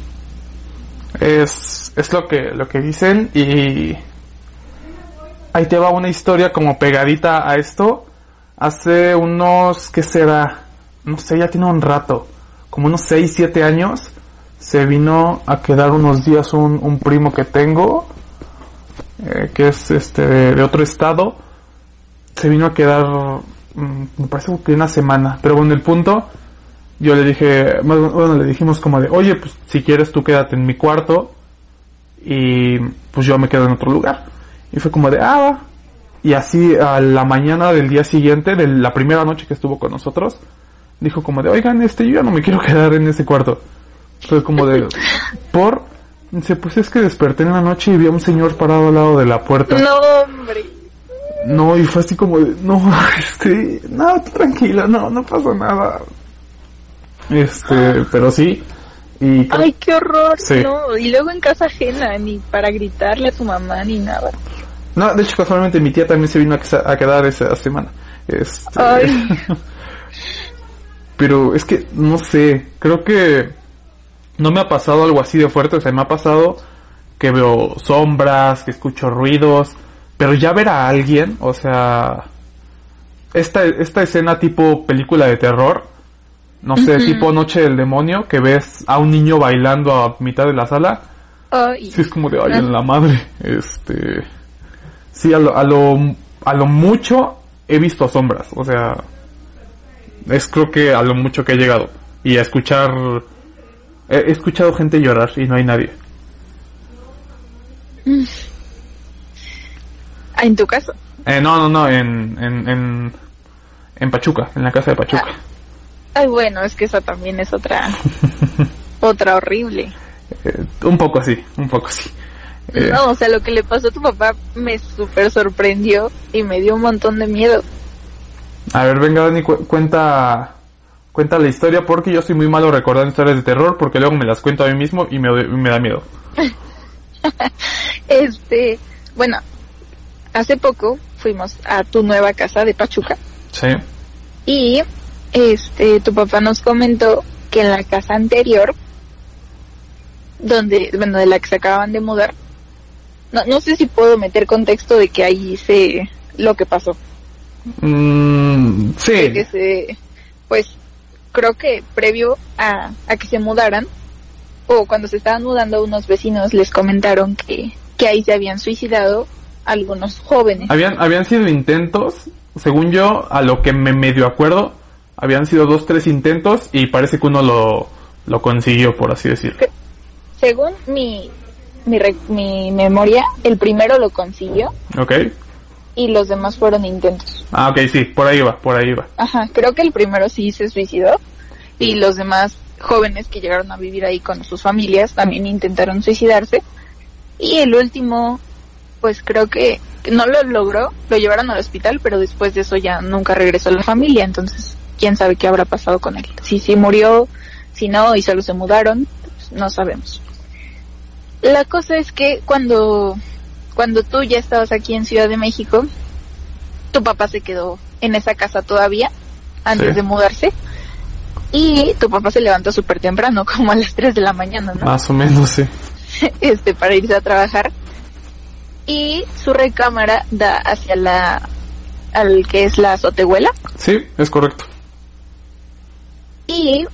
Es, es lo que, lo que dicen y ahí te va una historia como pegadita a esto. Hace unos, ¿qué será? No sé, ya tiene un rato, como unos 6, 7 años, se vino a quedar unos días un, un primo que tengo, eh, que es este de, otro estado, se vino a quedar, mm, me parece que una semana, pero bueno, el punto, yo le dije, bueno, le dijimos como de, oye, pues si quieres tú quédate en mi cuarto y pues yo me quedo en otro lugar. Y fue como de, ah. Y así a la mañana del día siguiente, de la primera noche que estuvo con nosotros, dijo como de, oigan, este, yo ya no me quiero quedar en ese cuarto. Fue como de, por, dice, pues es que desperté en la noche y vi a un señor parado al lado de la puerta. No, hombre. No, y fue así como de, no, este, no, tú tranquila, no, no pasa nada. Este, pero sí, y Ay, qué horror. Sí. No, y luego en casa ajena, ni para gritarle a tu mamá ni nada. no, de hecho casualmente mi tía también se vino a quedar esa semana. Este, Ay. pero es que, no sé, creo que no me ha pasado algo así de fuerte, o sea, me ha pasado que veo sombras, que escucho ruidos, pero ya ver a alguien, o sea, esta, esta escena tipo película de terror, no sé, tipo Noche del Demonio, que ves a un niño bailando a mitad de la sala, Ay. sí es como de, ay, en la madre, este, sí, a lo, a lo, a lo mucho he visto sombras, o sea, es creo que a lo mucho que he llegado, y a escuchar, he, escuchado gente llorar y no hay nadie. Ah, en tu caso. Eh, no, no, no, en, en, en, en Pachuca, en la casa de Pachuca. Ay, bueno, es que esa también es otra. otra horrible. Eh, un poco así, un poco así. Eh, No, o sea, lo que le pasó a tu papá me súper sorprendió y me dio un montón de miedo. A ver, venga, Dani, cu- cuenta, cuenta la historia porque yo soy muy malo recordando historias de terror porque luego me las cuento a mí mismo y me, me da miedo. Este, bueno, hace poco fuimos a tu nueva casa de Pachuca Sí. y este tu papá nos comentó que en la casa anterior donde bueno de la que se acaban de mudar no, no sé si puedo meter contexto de que ahí sé lo que pasó Mm, sí. de que se pues creo que previo a, a que se mudaran o cuando se estaban mudando unos vecinos les comentaron que, que ahí se habían suicidado algunos jóvenes Habían, habían sido intentos según yo, a lo que me medio acuerdo, habían sido dos, tres intentos y parece que uno lo, lo consiguió, por así decirlo. Según mi, mi, mi memoria, el primero lo consiguió ¿Ok? Y los demás fueron intentos. Ah, ok, sí, por ahí va, por ahí va. Ajá, creo que el primero sí se suicidó y los demás jóvenes que llegaron a vivir ahí con sus familias también intentaron suicidarse. Y el último, pues creo que no lo logró, lo llevaron al hospital, pero después de eso ya nunca regresó a la familia, entonces quién sabe qué habrá pasado con él. Si sí murió, si no, y solo se mudaron, pues, no sabemos. La cosa es que cuando, cuando tú ya estabas aquí en Ciudad de México, tu papá se quedó en esa casa todavía, antes Sí. de mudarse, y tu papá se levantó súper temprano, como a las 3 de la mañana, ¿no? Más o menos, sí. este para irse a trabajar y su recámara da hacia la al que es la azotehuela Sí, es correcto. y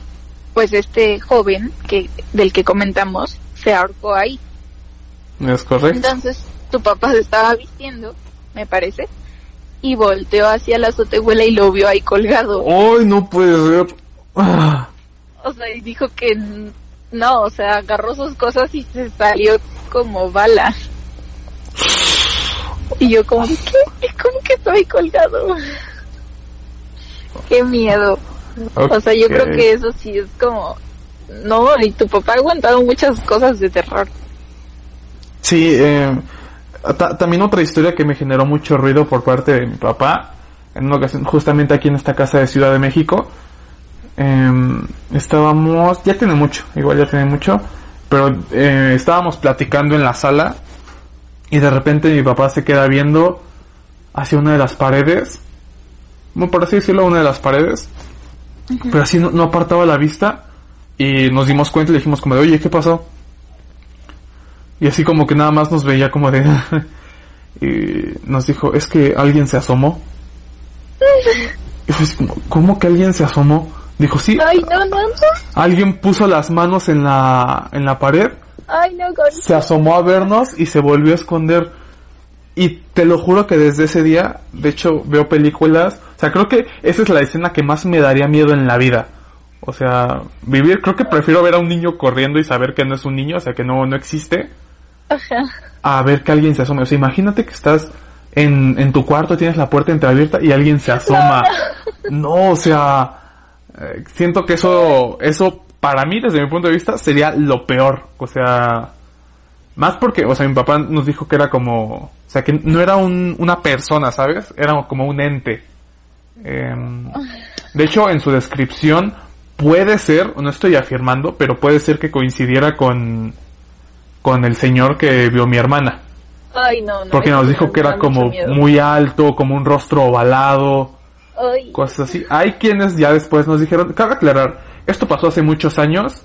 pues este joven que del que comentamos se ahorcó ahí Es correcto. entonces tu papá se estaba vistiendo me parece y volteó hacia la azotehuela y lo vio ahí colgado. ¡Ay, no puede ser! Ah, o sea y dijo que no o sea agarró sus cosas y se salió como bala. Y yo como ¿qué? ¿cómo que estoy colgado? qué miedo. O sea yo creo que eso sí es como no y tu papá ha aguantado muchas cosas de terror. Sí, eh, ta- también otra historia que me generó mucho ruido por parte de mi papá, en una ocasión, justamente aquí en esta casa de Ciudad de México, em, estábamos, ya tiene mucho, igual ya tiene mucho, pero eh, estábamos platicando en la sala y de repente mi papá se queda viendo hacia una de las paredes, bueno, por así decirlo, una de las paredes, pero así no, no apartaba la vista y nos dimos cuenta y le dijimos como de, oye, ¿qué pasó? Y así como que nada más nos veía como de... y nos dijo, es que alguien se asomó. Y fue así como, ¿cómo que alguien se asomó? Dijo, sí, ay no no no alguien puso las manos en la, en la pared, ay no se asomó a vernos y se volvió a esconder. Y te lo juro que desde ese día, de hecho, veo películas. O sea, creo que esa es la escena que más me daría miedo en la vida. O sea, vivir, creo que prefiero ver a un niño corriendo y saber que no es un niño, o sea, que no, no existe. A ver que alguien se asome. O sea, imagínate que estás en, en tu cuarto, tienes la puerta entreabierta y alguien se asoma. No, o sea, eh, siento que eso, eso para mí, desde mi punto de vista, sería lo peor. O sea, más porque, o sea, mi papá nos dijo que era como, o sea, que no era un, una persona, ¿sabes? Era como un ente. Em, de hecho, en su descripción puede ser, no estoy afirmando, pero puede ser que coincidiera con, con el señor que vio mi hermana. Ay, no, no. Porque nos dijo que era como muy alto, como un rostro ovalado, Ay, cosas así. Hay quienes ya después nos dijeron, cabe aclarar, esto pasó hace muchos años,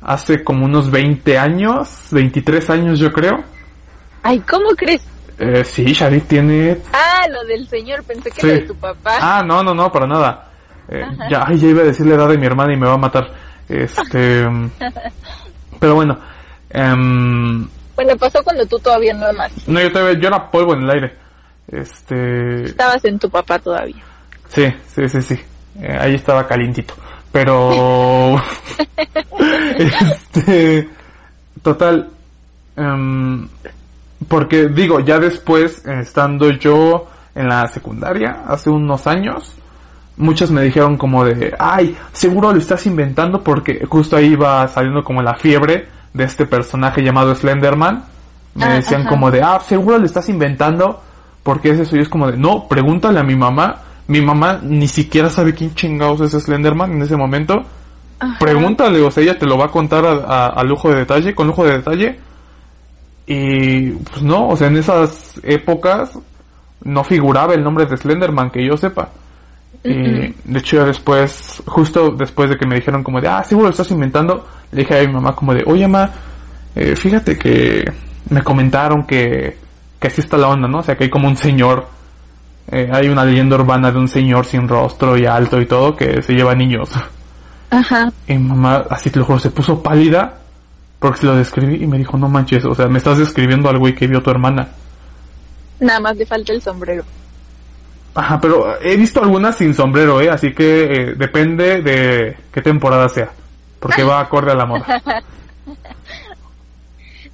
hace como unos 20 años, 23 años yo creo. ay, ¿cómo crees? Eh, sí, Sharik tiene... Ah, lo del señor, pensé que Sí. lo de tu papá. Ah, no, no, no, para nada. Eh, ya, ay, ya iba a decir la edad de mi hermana y me va a matar. Este... pero bueno. Em, Bueno, pasó cuando tú todavía no más. no, yo, todavía- yo era polvo en el aire. Este... Estabas en tu papá todavía. Sí, sí, sí, sí. Eh, ahí estaba calientito. Pero... este... Total. em, porque digo, ya después, estando yo en la secundaria, hace unos años, muchos me dijeron como de, ay, seguro lo estás inventando porque justo ahí iba saliendo como la fiebre de este personaje llamado Slenderman. Me Ah, decían ajá. como de, ah, seguro lo estás inventando porque es eso. Y es como de, no, pregúntale a mi mamá. Mi mamá ni siquiera sabe quién chingados es Slenderman en ese momento. Ajá. Pregúntale, o sea, ella te lo va a contar a, a- a lujo de detalle, con lujo de detalle. Y pues no, o sea, en esas épocas no figuraba el nombre de Slenderman, que yo sepa. Y de hecho ya después, justo después de que me dijeron como de, ah, seguro lo estás inventando, le dije a mi mamá como de, oye mamá, eh, fíjate que me comentaron que, que así está la onda, ¿no? O sea, que hay como un señor, eh, hay una leyenda urbana de un señor sin rostro y alto y todo que se lleva niños. Ajá. Y mamá, así te lo juro, se puso pálida porque se lo describí y me dijo, no manches, o sea, me estás describiendo al güey que vio tu hermana. Nada más le falta el sombrero. Ajá, pero he visto algunas sin sombrero, ¿eh? Así que eh, depende de qué temporada sea. Porque va acorde a la moda.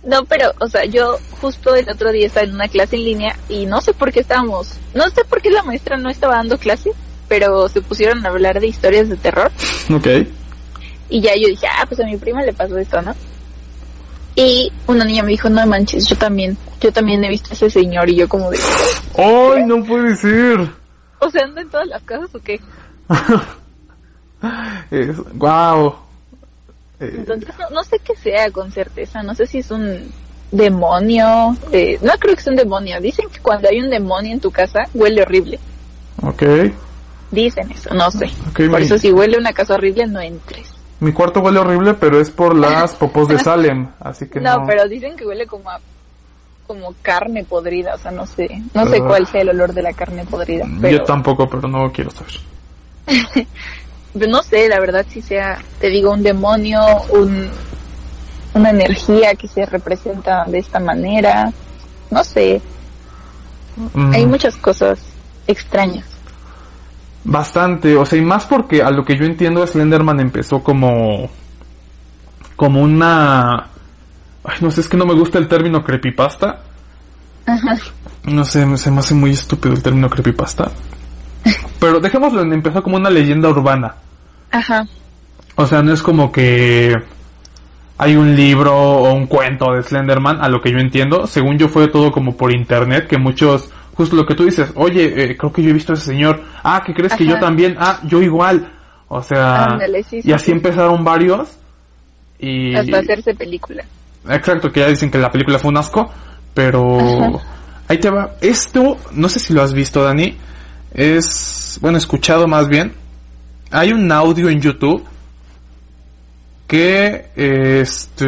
No, pero, o sea, yo justo el otro día estaba en una clase en línea y no sé por qué estábamos, no sé por qué la maestra no estaba dando clase, pero se pusieron a hablar de historias de terror. Ok. Y ya yo dije, ah, pues a mi prima le pasó esto, ¿no? Y una niña me dijo, no manches, yo también, yo también he visto a ese señor y yo como de, ¡Ay, no puede ser! o sea, anda en todas las casas o qué? Es, wow. Eh, Entonces no, no sé qué sea con certeza, no sé si es un demonio, eh, no creo que sea un demonio, dicen que cuando hay un demonio en tu casa huele horrible, ok. dicen eso, no sé. Ok, Por eso si huele una casa horrible no entres. Mi cuarto huele horrible, pero es por las popos de Salem, así que no. No, pero dicen que huele como a como carne podrida, o sea, no sé, no sé Ah. cuál sea el olor de la carne podrida, pero Yo tampoco, pero no quiero saber. no sé, la verdad si sea, te digo, un demonio, un una energía que se representa de esta manera, no sé, Mm, hay muchas cosas extrañas. Bastante, o sea, y más porque a lo que yo entiendo Slenderman empezó como como una ay, no sé, es que no me gusta el término creepypasta. Ajá. No sé, se me hace muy estúpido el término creepypasta. Pero dejémoslo empezó como una leyenda urbana. Ajá. O sea, no es como que hay un libro o un cuento de Slenderman, a lo que yo entiendo. Según yo fue todo como por internet, que muchos, justo lo que tú dices, oye, eh, creo que yo he visto a ese señor. Ah, ¿qué crees que yo también? Ah, yo igual. O sea, Ándale, sí, sí, y así sí. empezaron varios. Y... Hasta hacerse película. Exacto, que ya dicen que la película fue un asco, pero Ajá. ahí te va. Esto, no sé si lo has visto, Dani, es, bueno, escuchado más bien. Hay un audio en YouTube que, este,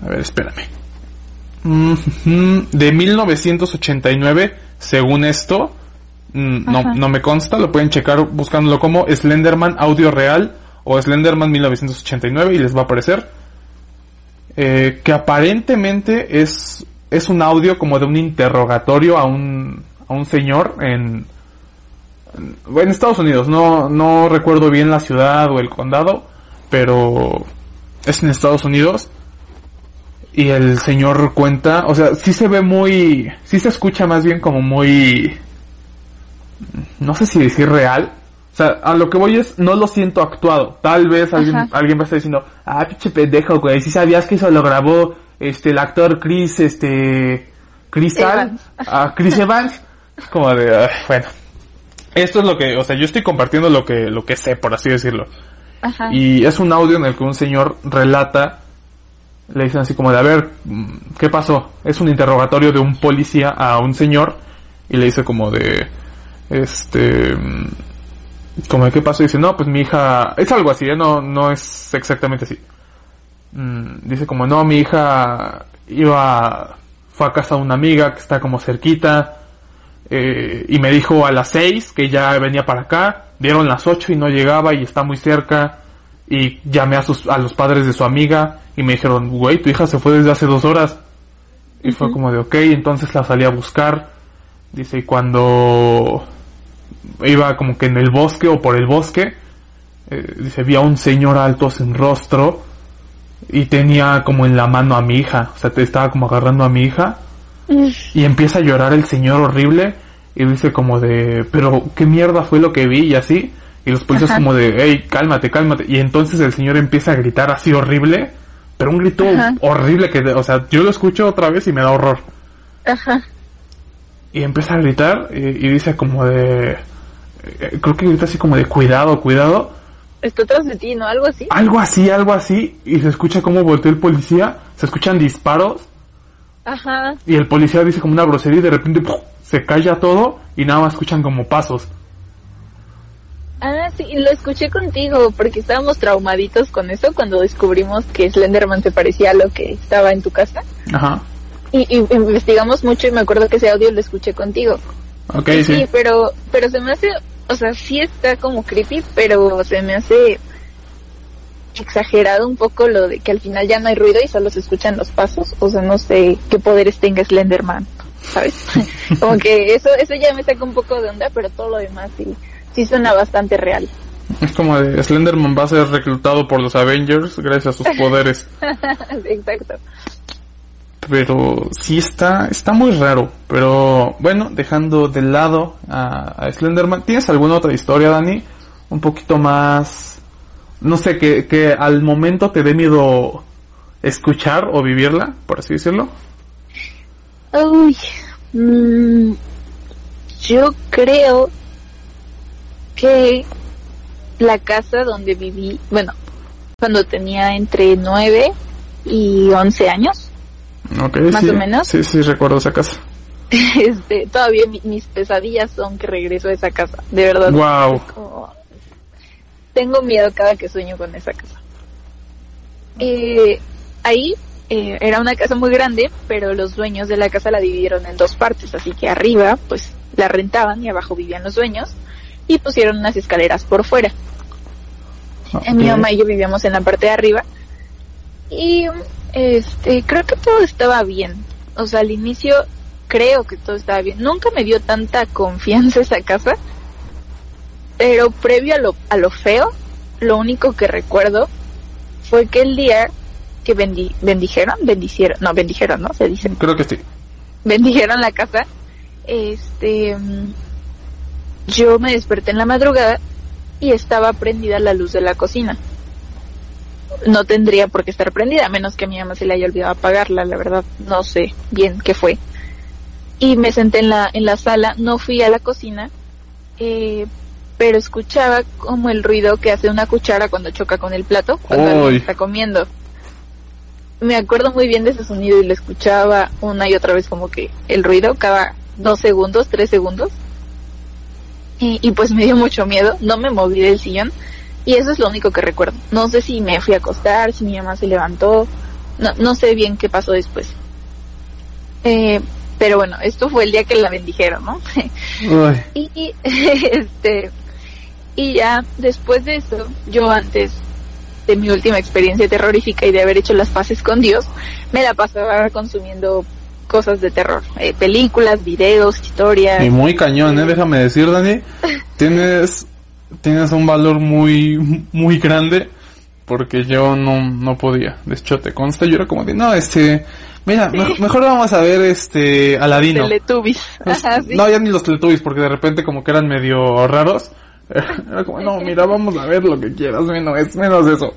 a ver, espérame. De 1989, según esto, mm, no, Ajá. no me consta, lo pueden checar buscándolo como Slenderman Audio Real o Slenderman 1989 y les va a aparecer. Eh, que aparentemente es, es un audio como de un interrogatorio a un, a un señor en, en, en Estados Unidos. No, no recuerdo bien la ciudad o el condado, pero es en Estados Unidos. Y el señor cuenta, o sea, sí se ve muy, sí se escucha más bien como muy, no sé si decir real. O sea, a lo que voy es, no lo siento actuado. Tal vez alguien, Ajá. alguien va a estar diciendo, ah, pinche pendejo, güey, si sabías que eso lo grabó, este, el actor Chris, este, Chris Evans. a Chris Evans. Como de, ah, bueno. Esto es lo que, o sea, yo estoy compartiendo lo que, lo que sé, por así decirlo. Ajá. Y es un audio en el que un señor relata, le dicen así como de, a ver, ¿qué pasó? Es un interrogatorio de un policía a un señor y le dice como de, este, como de qué pasó y dice, no, pues mi hija, es algo así, ¿eh? no, no es exactamente así. Mm, dice como, no, mi hija iba, fue a casa de una amiga que está como cerquita, eh, y me dijo a las seis que ya venía para acá, dieron las ocho y no llegaba y está muy cerca, y llamé a sus, a los padres de su amiga y me dijeron, güey, tu hija se fue desde hace dos horas. Y fue como de, ok, entonces la salí a buscar. Dice, y cuando iba como que en el bosque o por el bosque, eh, dice, vi a un señor alto sin rostro y tenía como en la mano a mi hija, o sea, te estaba como agarrando a mi hija y empieza a llorar el señor horrible y dice como de, pero qué mierda fue lo que vi y así. Y los policías Ajá. como de, hey, cálmate, cálmate. Y entonces el señor empieza a gritar así horrible, pero un grito Ajá. horrible que, o sea, yo lo escucho otra vez y me da horror. Ajá. Y empieza a gritar y, y dice como de, eh, creo que grita así como de, cuidado, cuidado. Está atrás de ti, ¿no? Algo así. Algo así, algo así. Y se escucha como volteó el policía, se escuchan disparos Ajá. y el policía dice como una grosería y de repente se calla todo y nada más escuchan como pasos. Ah, sí, lo escuché contigo porque estábamos traumaditos con eso cuando descubrimos que Slenderman se parecía a lo que estaba en tu casa. Ajá. Y, y investigamos mucho y me acuerdo que ese audio lo escuché contigo. Ok, sí. sí, pero, pero se me hace, o sea, sí está como creepy, pero se me hace exagerado un poco lo de que al final ya no hay ruido y solo se escuchan los pasos. O sea, no sé qué poderes tenga Slenderman. ¿sabes? Como que eso, eso ya me saca un poco de onda, pero todo lo demás sí, sí suena bastante real. Es como de Slenderman va a ser reclutado por los Avengers gracias a sus poderes. Exacto. Pero sí está, está muy raro. Pero bueno, dejando de lado a, a Slenderman, ¿tienes alguna otra historia, Dani? Un poquito más, no sé, que, que al momento te dé miedo escuchar o vivirla, por así decirlo. Uy, mm, yo creo que la casa donde viví, bueno, cuando tenía entre 9 y 11 años, Más sí, o menos. Sí, sí, recuerdo esa casa. este, todavía mi- mis pesadillas son que regreso a esa casa, de verdad. Wow. Como- Tengo miedo cada que sueño con esa casa. Eh, ahí eh, era una casa muy grande, pero los dueños de la casa la dividieron en dos partes, así que arriba pues la rentaban y abajo vivían los dueños y pusieron unas escaleras por fuera. Eh, Mi mamá y yo vivíamos en la parte de arriba y este creo que todo estaba bien. O sea, al inicio creo que todo estaba bien. Nunca me dio tanta confianza esa casa, pero previo a lo, a lo feo, lo único que recuerdo fue que el día que bendi bendijeron, bendicieron, no, bendijeron, ¿no? Se dice Creo que sí. bendijeron la casa, este, yo me desperté en la madrugada y estaba prendida la luz de la cocina. No tendría por qué estar prendida, a menos que a mi mamá se le haya olvidado apagarla, la verdad, no sé bien qué fue. Y me senté en la, en la sala, no fui a la cocina, eh, pero escuchaba como el ruido que hace una cuchara cuando choca con el plato, cuando alguien está comiendo me acuerdo muy bien de ese sonido y lo escuchaba una y otra vez como que el ruido cada dos segundos, tres segundos. Y, y pues me dio mucho miedo, no me moví del sillón y eso es lo único que recuerdo. No sé si me fui a acostar, si mi mamá se levantó, no, no sé bien qué pasó después. Eh, pero bueno, esto fue el día que la bendijeron, ¿no? Y este y ya después de eso, yo antes de mi última experiencia terrorífica y de haber hecho las paces con Dios, me la pasaba consumiendo cosas de terror, eh, películas, videos, historias. Y muy cañón, ¿eh? Déjame decir, Dani. Tienes, tienes un valor muy, muy grande. Porque yo no, no podía. De hecho, te consta, yo era como de, no, este, mira, mejor, mejor vamos a ver este, Aladino. Teletubbies. Ajá, sí. No, ya ni los Teletubbies, porque de repente como que eran medio raros. Era como, no, mira, vamos a ver lo que quieras, menos, es menos eso.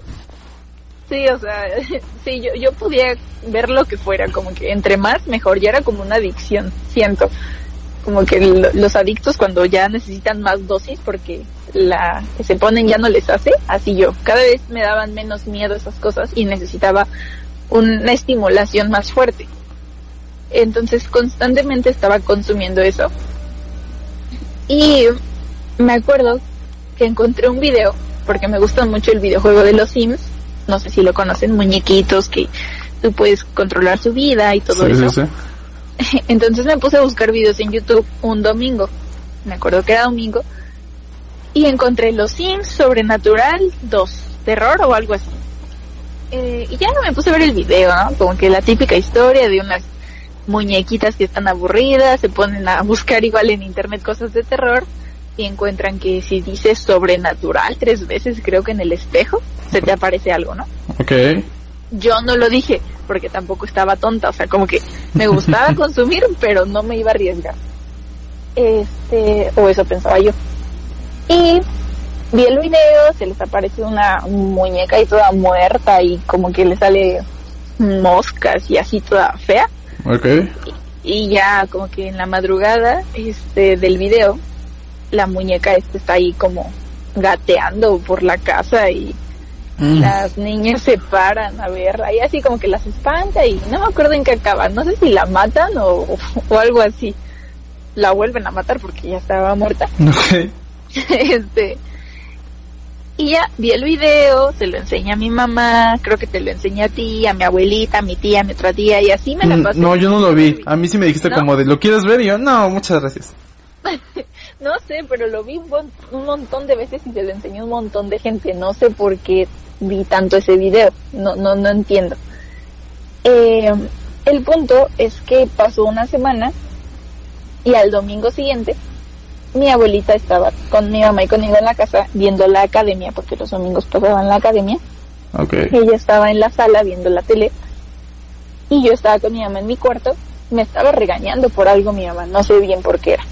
Sí, o sea, sí, yo, yo podía ver lo que fuera, como que entre más mejor, ya era como una adicción, siento. Como que lo- los adictos cuando ya necesitan más dosis porque la que se ponen ya no les hace, así yo. Cada vez me daban menos miedo esas cosas y necesitaba una estimulación más fuerte. Entonces constantemente estaba consumiendo eso. Y me acuerdo que encontré un video, porque me gusta mucho el videojuego de los Sims, no sé si lo conocen, muñequitos que tú puedes controlar su vida y todo Sí, eso. sí, sí. Entonces me puse a buscar videos en YouTube un domingo. Me acuerdo que era domingo. Y encontré Los Sims, Sobrenatural 2, terror o algo así. Eh, y ya me puse a ver el video, ¿no? Como que la típica historia de unas muñequitas que están aburridas, se ponen a buscar igual en internet cosas de terror y encuentran que si dices sobrenatural tres veces, creo que en el espejo, se te aparece algo, ¿no? Ok. yo no lo dije porque tampoco estaba tonta, o sea, como que me gustaba consumir, pero no me iba a arriesgar. Este, o eso pensaba yo. Y vi el video, se les aparece una muñeca ahí toda muerta y como que le sale moscas y así toda fea. Ok. Y ya como que en la madrugada este del video, la muñeca este está ahí como gateando por la casa y Mm. las niñas se paran a verla y así como que las espanta y no me acuerdo en qué acaba, no sé si la matan o, o algo así. La vuelven a matar porque ya estaba muerta. Ok. este y ya vi el video, se lo enseña a mi mamá, creo que te lo enseñé a ti, a mi abuelita, a mi tía, a mi otra tía y así me la Mm, pasé. No, yo no lo vi. A mí sí me dijiste ¿No? como de, ¿lo quieres ver? Y yo, no, muchas gracias. No sé, pero lo vi un, montón de veces y se lo enseñó a un montón de gente. No sé por qué vi tanto ese video. No, no, no entiendo. Eh, el punto es que pasó una semana Y al domingo siguiente, mi abuelita estaba con mi mamá y conmigo en la casa viendo la academia, porque los domingos pasaban la academia. Ok. Ella estaba en la sala viendo la tele y yo estaba con mi mamá en mi cuarto. Me estaba regañando por algo mi mamá, no sé bien por qué era.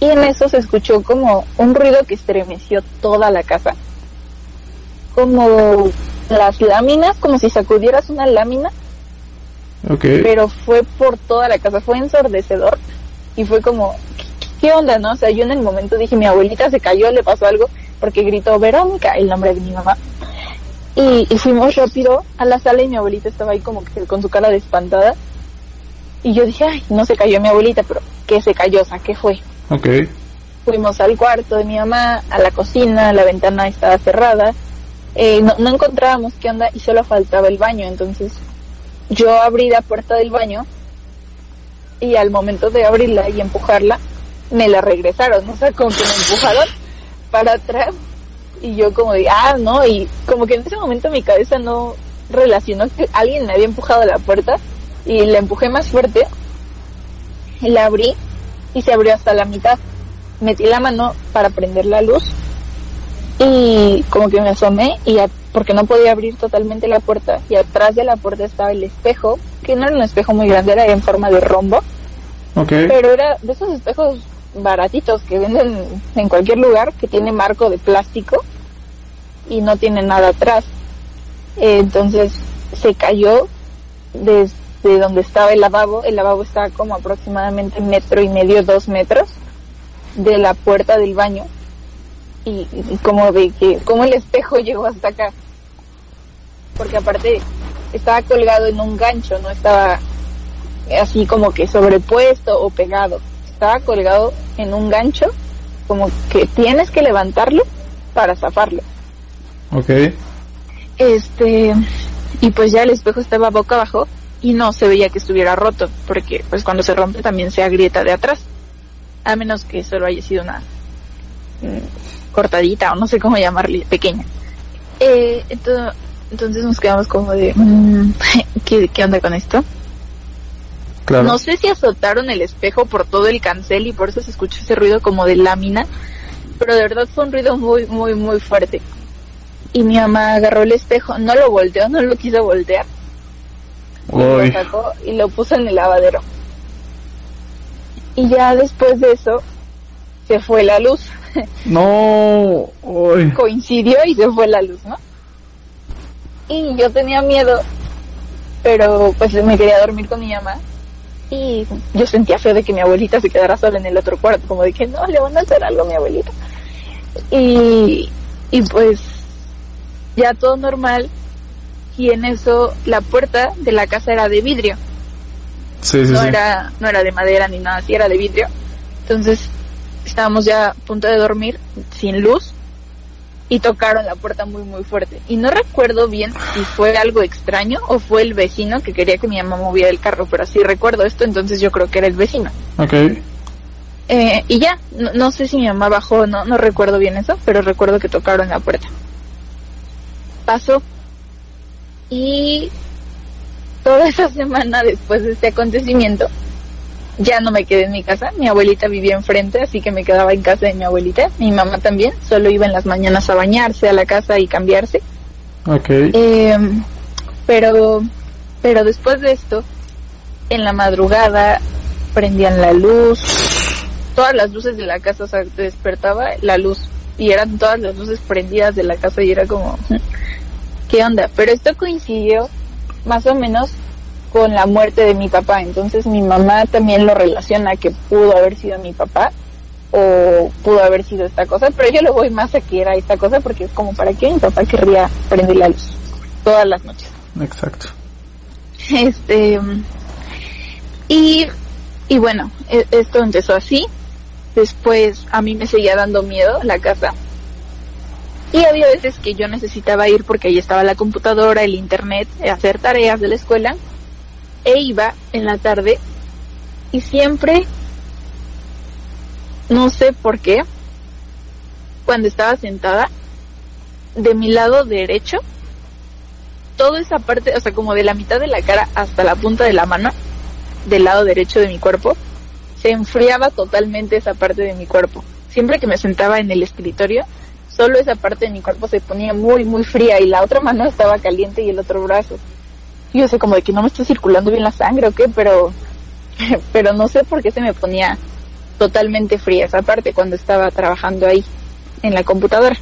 Y en eso se escuchó como un ruido que estremeció toda la casa. Como las láminas, como si sacudieras una lámina, Ok. pero fue por toda la casa, fue ensordecedor y fue como, ¿qué, qué onda, no? O sea, yo en el momento dije, mi abuelita se cayó, le pasó algo, porque gritó Verónica, el nombre de mi mamá. Y, y fuimos rápido a la sala y mi abuelita estaba ahí como que con su cara de espantada. Y yo dije, ay, no se cayó mi abuelita, pero ¿qué se cayó? O sea, ¿qué fue? Ok. Fuimos al cuarto de mi mamá, a la cocina, la ventana estaba cerrada. Eh, no, no encontrábamos qué onda y solo faltaba el baño. Entonces yo abrí la puerta del baño y al momento de abrirla y empujarla, me la regresaron. O sea, como que me empujaron para atrás y yo como de, ah, no, y como que en ese momento mi cabeza no relacionó que alguien me había empujado la puerta y la empujé más fuerte, la abrí y se abrió hasta la mitad. Metí la mano para prender la luz y como que me asomé y a- porque no podía abrir totalmente la puerta y atrás de la puerta estaba el espejo, que no era un espejo muy grande, era en forma de rombo, pero era de esos espejos baratitos que venden en cualquier lugar, que tiene marco de plástico y no tiene nada atrás. Entonces se cayó desde donde estaba el lavabo. El lavabo estaba como aproximadamente metro y medio, dos metros de la puerta del baño. Y, y como de que, como el espejo llegó hasta acá. Porque aparte estaba colgado en un gancho, no estaba así como que sobrepuesto o pegado. Estaba colgado en un gancho, como que tienes que levantarlo para zafarlo. Ok. Este, y pues ya el espejo estaba boca abajo y no se veía que estuviera roto, porque pues cuando se rompe también se agrieta de atrás, a menos que solo haya sido una mm, cortadita o no sé cómo llamarle, pequeña. Eh, ento- entonces nos quedamos como de, mm, ¿qué, ¿qué onda con esto? Claro. No sé si azotaron el espejo por todo el cancel y por eso se escuchó ese ruido como de lámina, pero de verdad fue un ruido muy, muy, muy fuerte. Y mi mamá agarró el espejo, no lo volteó, no lo quiso voltear, y lo sacó y lo puso en el lavadero. Y ya después de eso, se fue la luz. No. Uy. Coincidió y se fue la luz, ¿no? Y yo tenía miedo, pero pues me quería dormir con mi mamá. Y yo sentía feo de que mi abuelita se quedara sola en el otro cuarto, como de que no, le van a hacer algo a mi abuelita. Y, y pues ya todo normal. Y en eso la puerta de la casa era de vidrio Sí, sí, no sí. era no era de madera ni nada así era de vidrio entonces estábamos ya a punto de dormir sin luz y tocaron la puerta muy muy fuerte. Y no recuerdo bien si fue algo extraño o fue el vecino que quería que mi mamá moviera el carro pero sí recuerdo esto entonces yo creo que era el vecino. Ok. Eh, y ya no, no sé si mi mamá bajó no no recuerdo bien eso pero recuerdo que tocaron la puerta. Pasó. Y toda esa semana después de este acontecimiento ya no me quedé en mi casa, mi abuelita vivía enfrente, así que me quedaba en casa de mi abuelita, mi mamá también, solo iba en las mañanas a bañarse a la casa y cambiarse. Ok. Eh, pero, pero después de esto, en la madrugada prendían la luz, todas las luces de la casa, o sea, te despertaba la luz y eran todas las luces prendidas de la casa y era como, ¿qué onda? Pero esto coincidió más o menos con la muerte de mi papá, entonces mi mamá también lo relaciona que pudo haber sido mi papá o pudo haber sido esta cosa, pero yo lo voy más a que era esta cosa porque es como para qué mi papá querría prender la luz todas las noches. Exacto. Este y y bueno, e- esto empezó así. Después a mí me seguía dando miedo la casa. Y había veces que yo necesitaba ir porque ahí estaba la computadora, el internet, hacer tareas de la escuela. E iba en la tarde y siempre, no sé por qué, cuando estaba sentada, de mi lado derecho, toda esa parte, o sea, como de la mitad de la cara hasta la punta de la mano, del lado derecho de mi cuerpo, se enfriaba totalmente esa parte de mi cuerpo. Siempre que me sentaba en el escritorio, solo esa parte de mi cuerpo se ponía muy, muy fría y la otra mano estaba caliente y el otro brazo. Y yo sé como de que no me está circulando bien la sangre o qué, pero, pero no sé por qué se me ponía totalmente fría esa parte cuando estaba trabajando ahí en la computadora.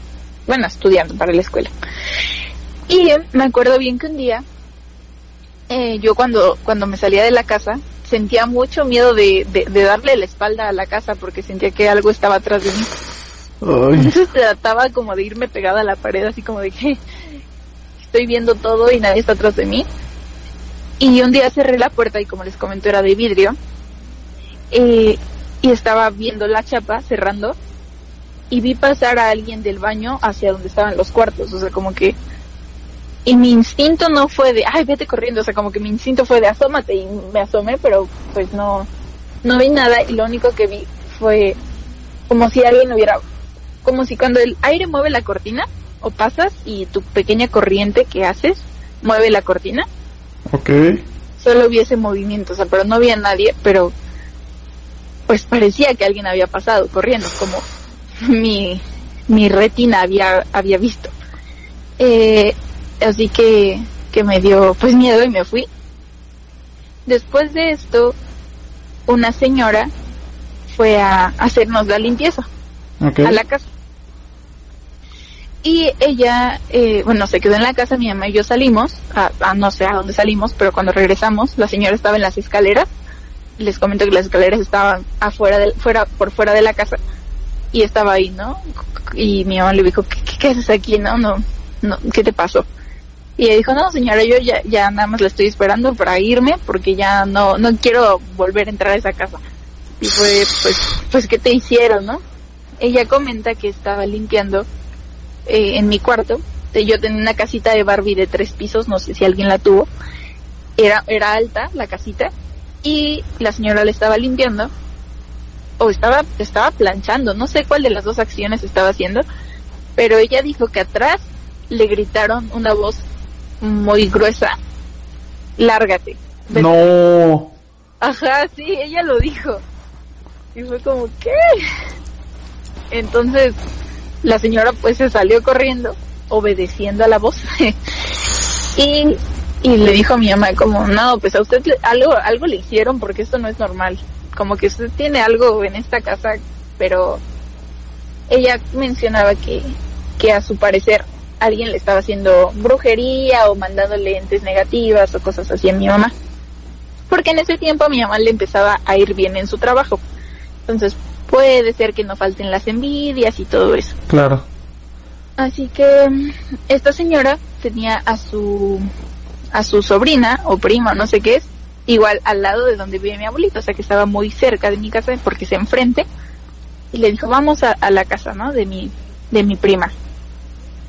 Bueno, estudiando para la escuela. Y me acuerdo bien que un día, eh, yo cuando, cuando me salía de la casa, sentía mucho miedo de, de, de, darle la espalda a la casa porque sentía que algo estaba atrás de mí. Ay. Entonces trataba como de irme pegada a la pared, así como de que estoy viendo todo y nadie está atrás de mí. Y un día cerré la puerta y como les comento era de vidrio. eh, y estaba viendo la chapa cerrando y vi pasar a alguien del baño hacia donde estaban los cuartos. O sea, como que... Y mi instinto no fue de, ay, vete corriendo. O sea, como que mi instinto fue de, asómate. Y me asomé, pero pues no, no vi nada. Y lo único que vi fue como si alguien hubiera... Como si cuando el aire mueve la cortina o pasas y tu pequeña corriente que haces mueve la cortina. Ok. Solo vi ese movimiento, o sea, pero no había nadie, pero pues parecía que alguien había pasado corriendo, como mi, mi retina había, había visto. Eh, así que, que me dio pues miedo y me fui. Después de esto, una señora fue a hacernos la limpieza a la casa. Y ella, eh, bueno, se quedó en la casa, mi mamá y yo salimos, a, a no sé a dónde salimos, pero cuando regresamos, la señora estaba en las escaleras. Les comento que las escaleras estaban afuera, del, fuera, por fuera de la casa. Y estaba ahí, ¿no? Y mi mamá le dijo, ¿qué, qué, qué haces aquí, no? No, no, ¿qué te pasó? Y ella dijo, no, señora, yo ya, ya nada más la estoy esperando para irme porque ya no, no quiero volver a entrar a esa casa. Y fue, pues, pues, ¿qué te hicieron, no? Ella comenta que estaba limpiando eh, en mi cuarto. Yo tenía una casita de Barbie de tres pisos, no sé si alguien la tuvo. Era, era alta la casita y la señora le estaba limpiando o estaba, estaba planchando, no sé cuál de las dos acciones estaba haciendo, pero ella dijo que atrás le gritaron una voz muy gruesa, lárgate. Vete". No. Ajá, sí, ella lo dijo. Y fue como, ¿qué? Entonces, la señora pues se salió corriendo, obedeciendo a la voz. y, y le dijo a mi mamá como, no, pues a usted le- algo, algo le hicieron porque esto no es normal. Como que usted tiene algo en esta casa, pero ella mencionaba que, que a su parecer alguien le estaba haciendo brujería o mandándole entes negativas o cosas así a mi mamá porque en ese tiempo a mi mamá le empezaba a ir bien en su trabajo. Entonces puede ser que no falten las envidias y todo eso. Claro. Así que mm, esta señora tenía a su a su sobrina o prima, no sé qué es, igual al lado de donde vive mi abuelito, o sea que estaba muy cerca de mi casa porque se enfrente y le dijo vamos a, a la casa, ¿no? De mi de mi prima.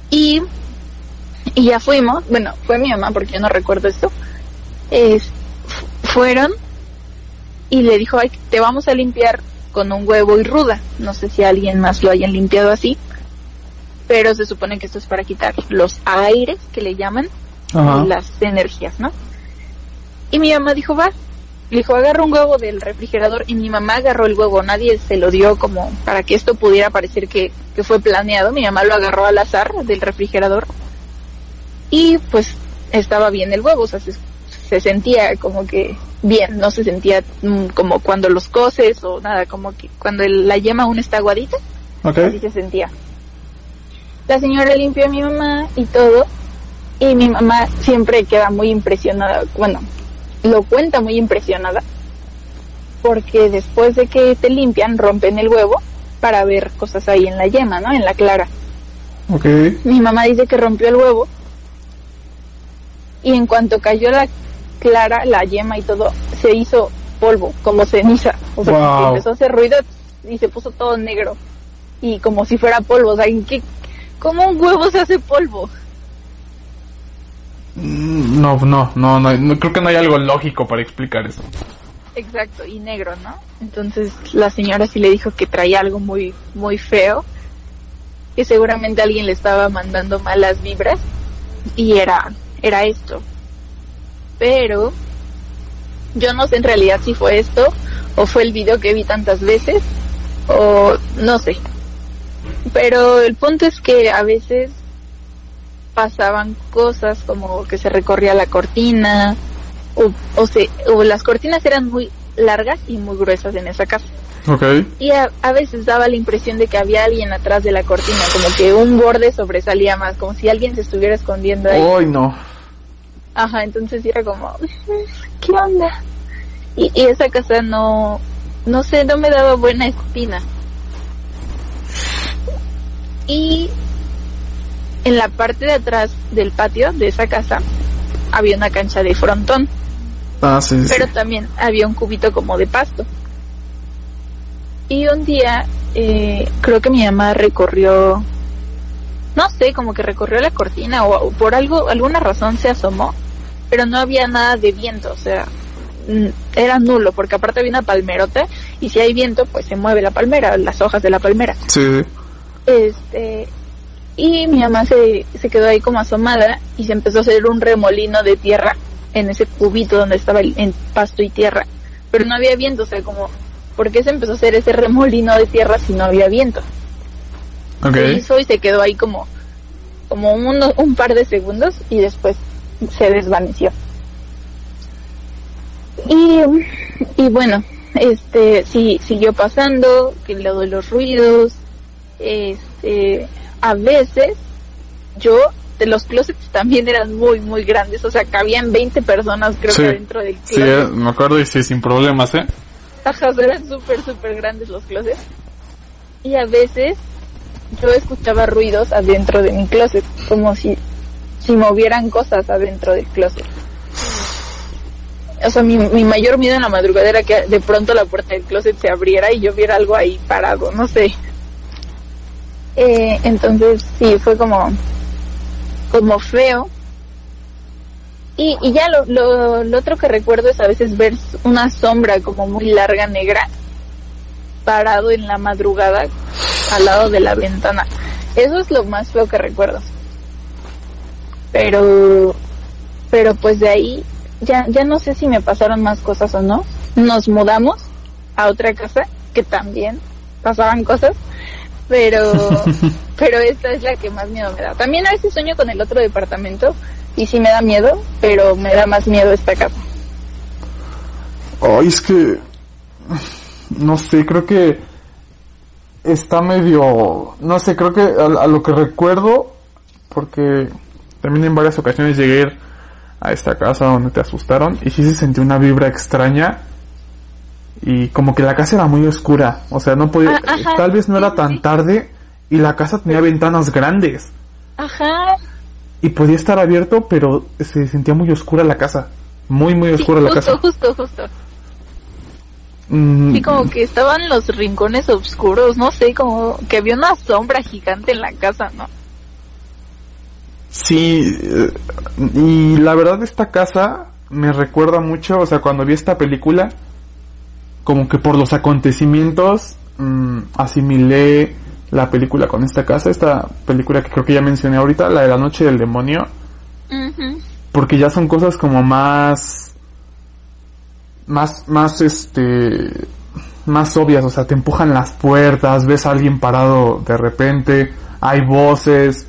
Y y ya fuimos, bueno, fue mi mamá porque yo no recuerdo esto. Es, fu- fueron y le dijo, Ay, te vamos a limpiar con un huevo y ruda. No sé si alguien más lo hayan limpiado así, pero se supone que esto es para quitar los aires que le llaman Ajá. las energías, ¿no? Y mi mamá dijo, va. Le dijo, agarra un huevo del refrigerador y mi mamá agarró el huevo. Nadie se lo dio como para que esto pudiera parecer que, que fue planeado. Mi mamá lo agarró al azar del refrigerador y pues estaba bien el huevo, o sea, se, se sentía como que bien, no se sentía mm, como cuando los coces o nada, como que cuando el- la yema aún está aguadita, así se sentía. La señora limpió a mi mamá y todo, y mi mamá siempre queda muy impresionada, bueno, lo cuenta muy impresionada, porque después de que te limpian, rompen el huevo para ver cosas ahí en la yema, ¿no? En la clara. Ok. Mi mamá dice que rompió el huevo y en cuanto cayó la clara, la yema y todo, se hizo polvo, como ceniza. O sea, Wow. empezó a hacer ruido y se puso todo negro. Y como si fuera polvo. O sea, ¿en qué, ¿cómo un huevo se hace polvo? Mm, No, no, no, no, no, creo que no hay algo lógico para explicar eso. Exacto, y negro, ¿no? Entonces la señora sí le dijo que traía algo muy, muy feo, que seguramente alguien le estaba mandando malas vibras, y era, era esto. Pero yo no sé en realidad si fue esto o fue el video que vi tantas veces, o no sé. Pero el punto es que a veces pasaban cosas como que se recorría la cortina, o, o, se, o las cortinas eran muy largas y muy gruesas en esa casa. Ok. Y a, a veces daba la impresión de que había alguien atrás de la cortina, como que un borde sobresalía más, como si alguien se estuviera escondiendo ahí. Hoy no. Ajá, entonces era como, ¿qué onda? Y, y esa casa no, no sé, no me daba buena espina. Y en la parte de atrás del patio de esa casa había una cancha de frontón, Ah, sí, sí. pero también había un cubito como de pasto. Y un día eh, creo que mi mamá recorrió, no sé, como que recorrió la cortina o, o por algo, alguna razón se asomó, pero no había nada de viento, o sea, era nulo, porque aparte había una palmerota y si hay viento, pues se mueve la palmera, las hojas de la palmera. Sí. Este, y mi mamá se, se quedó ahí como asomada y se empezó a hacer un remolino de tierra en ese cubito donde estaba el, en pasto y tierra. Pero no había viento, o sea, como, ¿por qué se empezó a hacer ese remolino de tierra si no había viento? Ok. Se hizo y se quedó ahí como, como uno- un par de segundos y después se desvaneció. Y, y bueno, este, sí, siguió pasando, que lo de los ruidos, este, a veces yo, de los closets también eran muy, muy grandes, o sea, cabían 20 personas creo Sí. que dentro del Sí, closet. eh, me acuerdo y sí, sin problemas, ¿eh? Ajá, eran súper, súper grandes los closets. Y a veces yo escuchaba ruidos adentro de mi closet, como si, si movieran cosas adentro del closet. O sea, mi, mi mayor miedo en la madrugada era que de pronto la puerta del closet se abriera y yo viera algo ahí parado, no sé. Eh, entonces, sí, fue como, como feo. Y, y ya lo, lo, lo otro que recuerdo es a veces ver una sombra como muy larga negra parado en la madrugada al lado de la ventana. Eso es lo más feo que recuerdo. Pero, pero pues de ahí ya, ya no sé si me pasaron más cosas o no. Nos mudamos a otra casa que también pasaban cosas, pero, pero esta es la que más miedo me da. También a veces sueño con el otro departamento y sí me da miedo, pero me da más miedo esta casa. Ay, es que. No sé, creo que. Está medio. No sé, creo que a, a lo que recuerdo. Porque también en varias ocasiones llegué a ir a esta casa donde te asustaron. Y sí se sentía una vibra extraña. Y como que la casa era muy oscura. O sea, no podía. Ah, ajá, tal vez no era tan tarde. Y la casa tenía ventanas grandes. Ajá, Y podía estar abierto, pero se sentía muy oscura la casa. Muy, muy sí, oscura la justo, casa. justo, justo. Mm, Sí, como que estaban los rincones oscuros, no sé, como que había una sombra gigante en la casa, ¿no? Sí, eh, y la verdad esta casa me recuerda mucho, o sea, cuando vi esta película, como que por los acontecimientos mm, asimilé la película con esta casa, esta película que creo que ya mencioné ahorita, la de la noche del demonio, porque ya son cosas como más, más, más este, más obvias, o sea, te empujan las puertas, ves a alguien parado de repente, hay voces,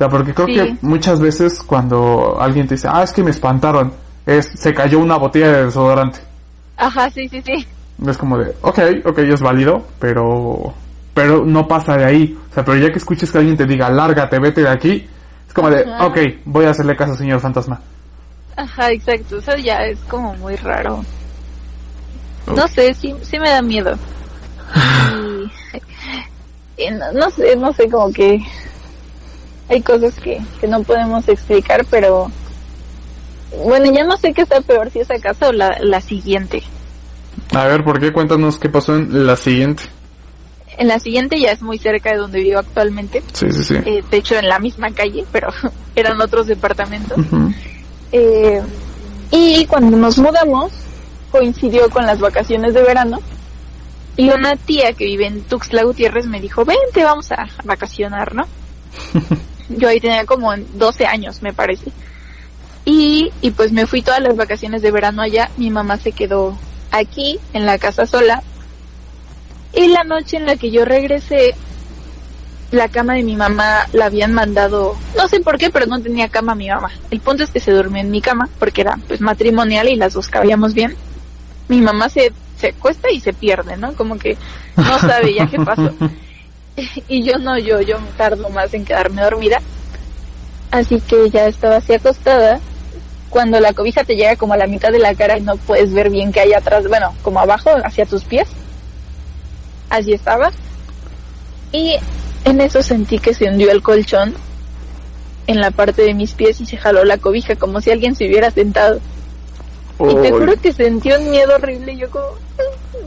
sea, porque creo Sí. que muchas veces cuando alguien te dice, ah, es que me espantaron, es, se cayó una botella de desodorante. Ajá, sí, sí, sí. Es como de, ok, ok, es válido, pero, pero no pasa de ahí. O sea, pero ya que escuches que alguien te diga, lárgate, vete de aquí, es como de, Ajá. ok, voy a hacerle caso, señor fantasma. Ajá, exacto. Eso ya es como muy raro. No sé, sí, sí me da miedo. Y, y no, no sé, no sé, como que hay cosas que, que no podemos explicar, pero bueno, ya no sé qué está peor, si esa casa o la, la siguiente. A ver, ¿por qué? Cuéntanos qué pasó en la siguiente. En la siguiente ya es muy cerca de donde vivo actualmente. Sí, sí, sí. Eh, de hecho, en la misma calle, pero eran otros departamentos. Eh, y cuando nos mudamos, coincidió con las vacaciones de verano. Y una tía que vive en Tuxtla Gutiérrez me dijo, vente, vamos a vacacionar, ¿no? Yo ahí tenía como 12 años, me parece. Y, y pues me fui todas las vacaciones de verano allá. Mi mamá se quedó aquí en la casa sola. Y la noche en la que yo regresé, la cama de mi mamá la habían mandado, no sé por qué, pero no tenía cama mi mamá. El punto es que se durmió en mi cama porque era pues matrimonial y las dos cabíamos bien. Mi mamá se, se cuesta y se pierde, ¿no? Como que no sabe ya qué pasó. y yo no, yo, yo tardo más en quedarme dormida. Así que ya estaba así acostada. Cuando la cobija te llega como a la mitad de la cara y no puedes ver bien qué hay atrás, bueno, como abajo, hacia tus pies. Así estaba. Y en eso sentí que se hundió el colchón en la parte de mis pies y se jaló la cobija como si alguien se hubiera sentado. Y te juro que sentí un miedo horrible. Yo como,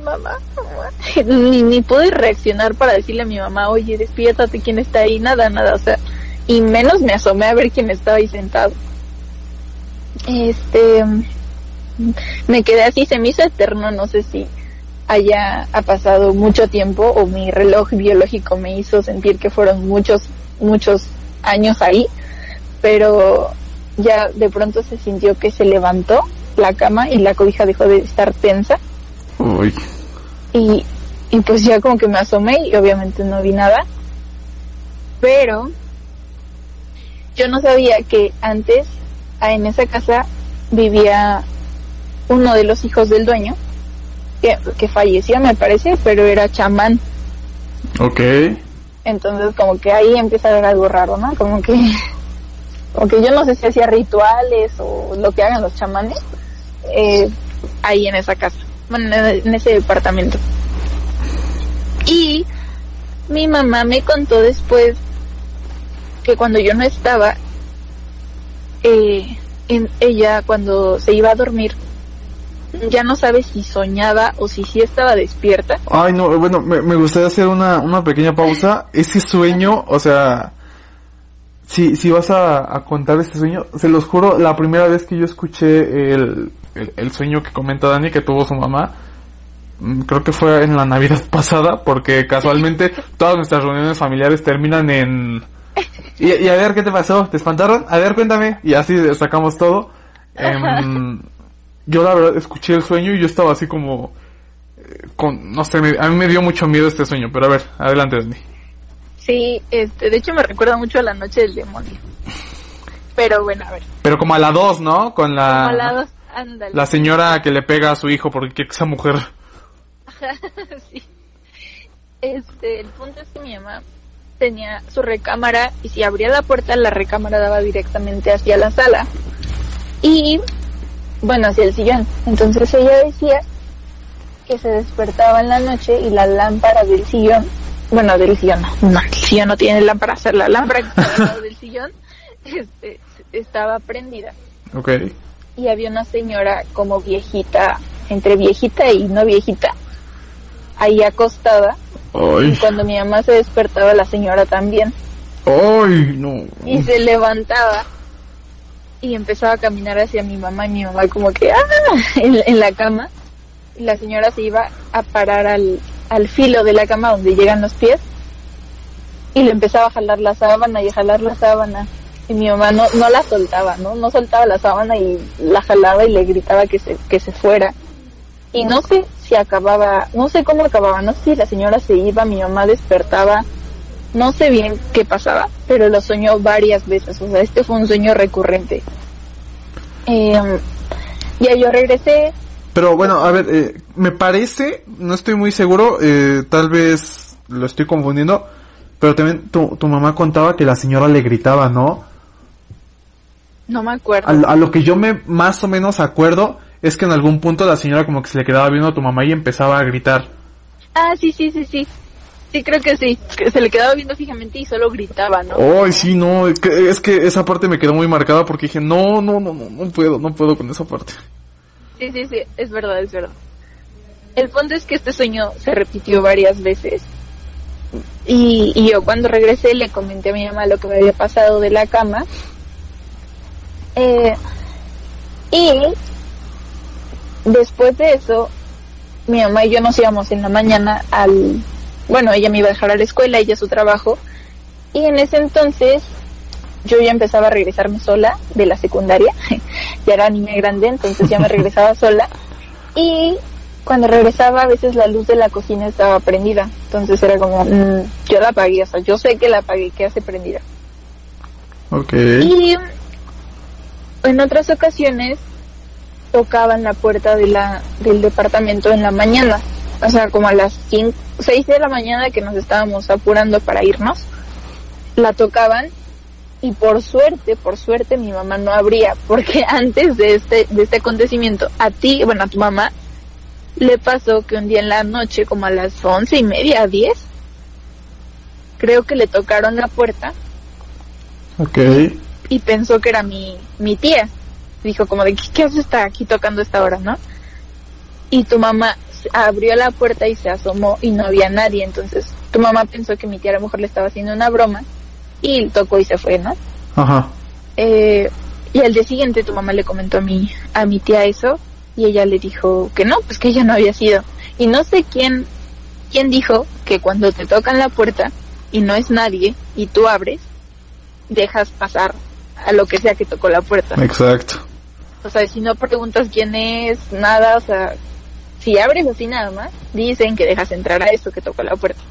mamá, mamá. Ni, ni pude reaccionar para decirle a mi mamá, oye, despiértate, ¿quién está ahí? Nada, nada, o sea, y menos me asomé a ver quién estaba ahí sentado. Este, me quedé así, se me hizo eterno, no sé si haya ha pasado mucho tiempo o mi reloj biológico me hizo sentir que fueron muchos, muchos años ahí, pero ya de pronto se sintió que se levantó la cama y la cobija dejó de estar tensa. Uy. Y, y pues ya como que me asomé y obviamente no vi nada. Pero yo no sabía que antes ah, en esa casa vivía uno de los hijos del dueño, que, que falleció me parece, pero era chamán. Ok. Entonces como que ahí empieza a ver algo raro, ¿no? Como que, como que yo no sé si hacía rituales o lo que hagan los chamanes eh, ahí en esa casa, bueno, en en ese departamento. Y mi mamá me contó después que cuando yo no estaba, eh, en ella cuando se iba a dormir, ya no sabe si soñaba o si sí estaba despierta. Ay, no, bueno, me, me gustaría hacer una, una pequeña pausa. Ese sueño, o sea, si, si vas a, a contar este sueño, se los juro, la primera vez que yo escuché el, el, el sueño que comenta Dani que tuvo su mamá, mm, creo que fue en la Navidad pasada, porque casualmente todas nuestras reuniones familiares terminan en... Y, y a ver, ¿qué te pasó? ¿Te espantaron? A ver, cuéntame. Y así sacamos todo. Em, yo la verdad escuché el sueño y yo estaba así como... eh, Con, no sé, me- a mí me dio mucho miedo este sueño, pero a ver, adelante Dani. Sí, este, de hecho me recuerda mucho a la noche del demonio. Pero bueno, a ver, Pero como a la 2, ¿no? Con la... como a la dos, ándale. La señora que le pega a su hijo porque quiere que esa mujer... sí. Este, el punto es que mi mamá tenía su recámara y si abría la puerta la recámara daba directamente hacia la sala y bueno hacia el sillón. Entonces ella decía que se despertaba en la noche y la lámpara del sillón, bueno del sillón, no, no, el sillón no tiene lámpara, hacer la lámpara que estaba al lado del sillón, este, estaba prendida Ok. Y había una señora como viejita, entre viejita y no viejita, ahí acostada. Y cuando mi mamá se despertaba, la señora también. ay, no. Y se levantaba y empezaba a caminar hacia mi mamá y mi mamá como que ¡ah! en, en la cama. Y la señora se iba a parar al, al filo de la cama donde llegan los pies. Y le empezaba a jalar la sábana y a jalar la sábana. Y mi mamá no, no la soltaba, ¿no? No soltaba la sábana y la jalaba y le gritaba que se, que se fuera. Y no sé si acababa, no sé cómo acababa, no sé si la señora se iba, mi mamá despertaba, no sé bien qué pasaba, pero lo soñó varias veces, o sea, este fue un sueño recurrente. Eh, ya yo regresé, Pero bueno, a ver, eh, me parece, no estoy muy seguro, eh, tal vez lo estoy confundiendo, pero también tu, tu mamá contaba que la señora le gritaba, ¿no? No me acuerdo. A, a lo que yo me más o menos acuerdo es que en algún punto la señora como que se le quedaba viendo a tu mamá y empezaba a gritar. Ah, sí, sí, sí, sí. Sí, creo que sí. Que se le quedaba viendo fijamente y solo gritaba, ¿no? Ay, sí, no, es que, es que esa parte me quedó muy marcada porque dije, no, no, no, no, no puedo, no puedo con esa parte. Sí, sí, sí, es verdad, es verdad. El punto es que este sueño se repitió varias veces. Y, y yo cuando regresé le comenté a mi mamá lo que me había pasado de la cama. Eh, y después de eso, mi mamá y yo nos íbamos en la mañana al... Bueno, ella me iba a dejar a la escuela, ella a su trabajo. Y en ese entonces yo ya empezaba a regresarme sola de la secundaria. ya era niña grande, entonces ya me regresaba sola. Y cuando regresaba a veces la luz de la cocina estaba prendida. Entonces era como, mm, yo la apagué, o sea, yo sé que la apagué, que hace prendida. Ok. Y en otras ocasiones tocaban la puerta de la, del departamento en la mañana. O sea, como a las 5, 6 de la mañana que nos estábamos apurando para irnos. La tocaban y por suerte, por suerte mi mamá no abría, porque antes de este, de este acontecimiento, a ti, bueno, a tu mamá, le pasó que un día en la noche, como a las once y media, diez, creo que le tocaron la puerta Ok. Y pensó que era mi, mi tía. Dijo como de, ¿qué, qué hace está aquí tocando esta hora, no? Y tu mamá abrió la puerta y se asomó y no había nadie. Entonces tu mamá pensó que mi tía a lo mejor le estaba haciendo una broma y tocó y se fue, ¿no? Ajá. Eh, y al día siguiente tu mamá le comentó a mi, a mi tía eso y ella le dijo que no, pues que ella no había sido. Y no sé quién, quién dijo que cuando te tocan la puerta y no es nadie y tú abres, dejas pasar a lo que sea que tocó la puerta. Exacto. O sea, si no preguntas quién es, nada, o sea, si abres así nada más, dicen que dejas entrar a eso que tocó la puerta.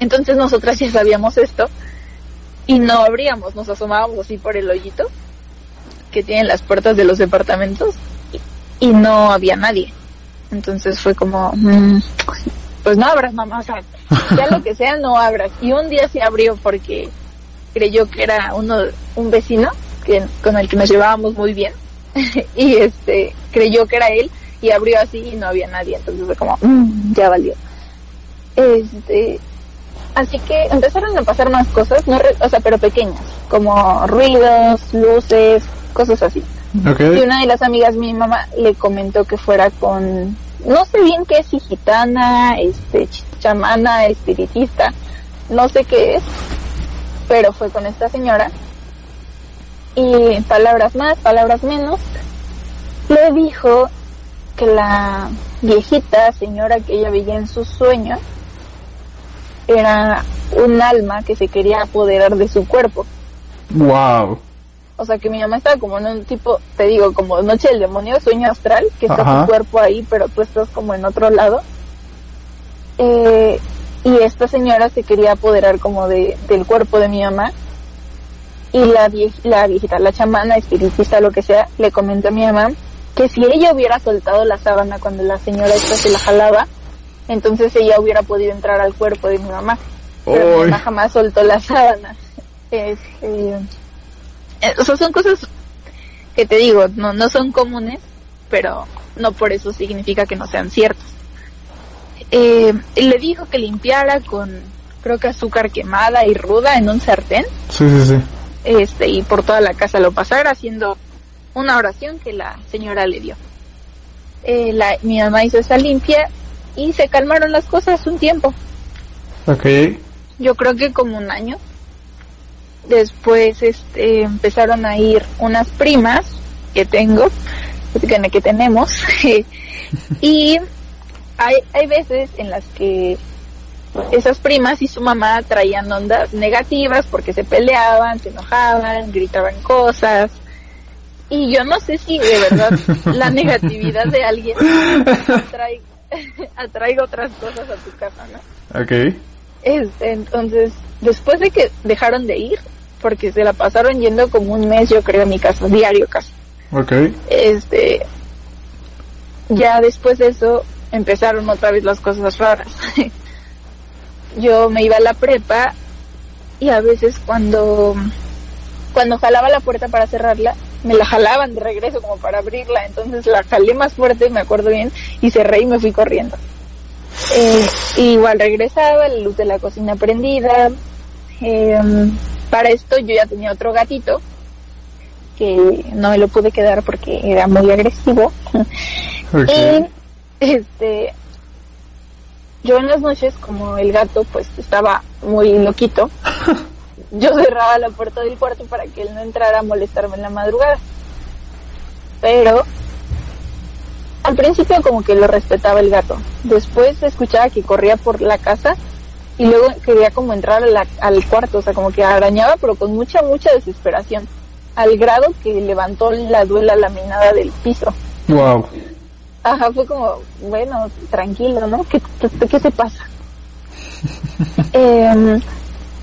Entonces nosotras ya sabíamos esto y no abríamos, nos asomábamos así por el hoyito que tienen las puertas de los departamentos y, no había nadie. Entonces fue como, mm, pues no abras, mamá, o sea, ya lo que sea, no abras. Y un día se abrió porque creyó que era uno, un vecino que, con el que nos llevábamos muy bien y este creyó que era él y abrió así y no había nadie entonces fue como "Mm, ya valió este así que empezaron a pasar más cosas no re- o sea pero pequeñas como ruidos luces cosas así. Y una de las amigas mi mamá le comentó que fuera con no sé bien qué es si gitana este ch- chamana espiritista no sé qué es pero fue con esta señora y palabras más palabras menos le dijo que la viejita señora que ella veía en sus sueños era un alma que se quería apoderar de su cuerpo Wow. o sea, que mi mamá estaba como en un tipo, te digo, como noche del demonio, sueño astral, que está tu cuerpo ahí, pero tú estás como en otro lado. Eh, y esta señora se quería apoderar como de, del cuerpo de mi mamá. Y la, vie- la viejita, la chamana, espiritista, lo que sea, le comentó a mi mamá que si ella hubiera soltado la sábana cuando la señora esta se la jalaba, entonces ella hubiera podido entrar al cuerpo de mi mamá. Pero mi mamá jamás soltó la sábana. Este, eh, o sea, son cosas que te digo, no, no son comunes, pero no por eso significa que no sean ciertas. Eh, le dijo que limpiara con, creo que azúcar quemada y ruda en un sartén, Sí, sí, sí. este, y por toda la casa lo pasara haciendo una oración que la señora le dio. Eh, la, mi mamá hizo esa limpia y se calmaron las cosas un tiempo. Ok. yo creo que como un año. Después este, empezaron a ir unas primas que tengo, que, que tenemos, y hay, hay veces en las que esas primas y su mamá traían ondas negativas porque se peleaban, se enojaban, gritaban cosas. Y yo no sé si de verdad la negatividad de alguien atrae, atraiga otras cosas a tu casa, ¿no? Ok. Este, entonces, después de que dejaron de ir, porque se la pasaron yendo como un mes, yo creo, a mi casa, diario casi. Ok. Este, ya después de eso empezaron otra vez las cosas raras. yo me iba a la prepa y a veces cuando cuando jalaba la puerta para cerrarla, me la jalaban de regreso como para abrirla, entonces la jalé más fuerte, me acuerdo bien, y cerré y me fui corriendo. Eh, igual regresaba, la luz de la cocina prendida. Eh, para esto yo ya tenía otro gatito que no me lo pude quedar porque era muy agresivo. Ok. Este yo en las noches como el gato pues estaba muy loquito, yo cerraba la puerta del cuarto para que él no entrara a molestarme en la madrugada. Pero al principio como que lo respetaba el gato. Después escuchaba que corría por la casa y luego quería como entrar a la- al cuarto, o sea, como que arañaba pero con mucha, mucha desesperación. Al grado que levantó la duela laminada del piso. Wow. Ajá, fue como, bueno, tranquilo, ¿no? ¿Qué, qué, qué te pasa? eh,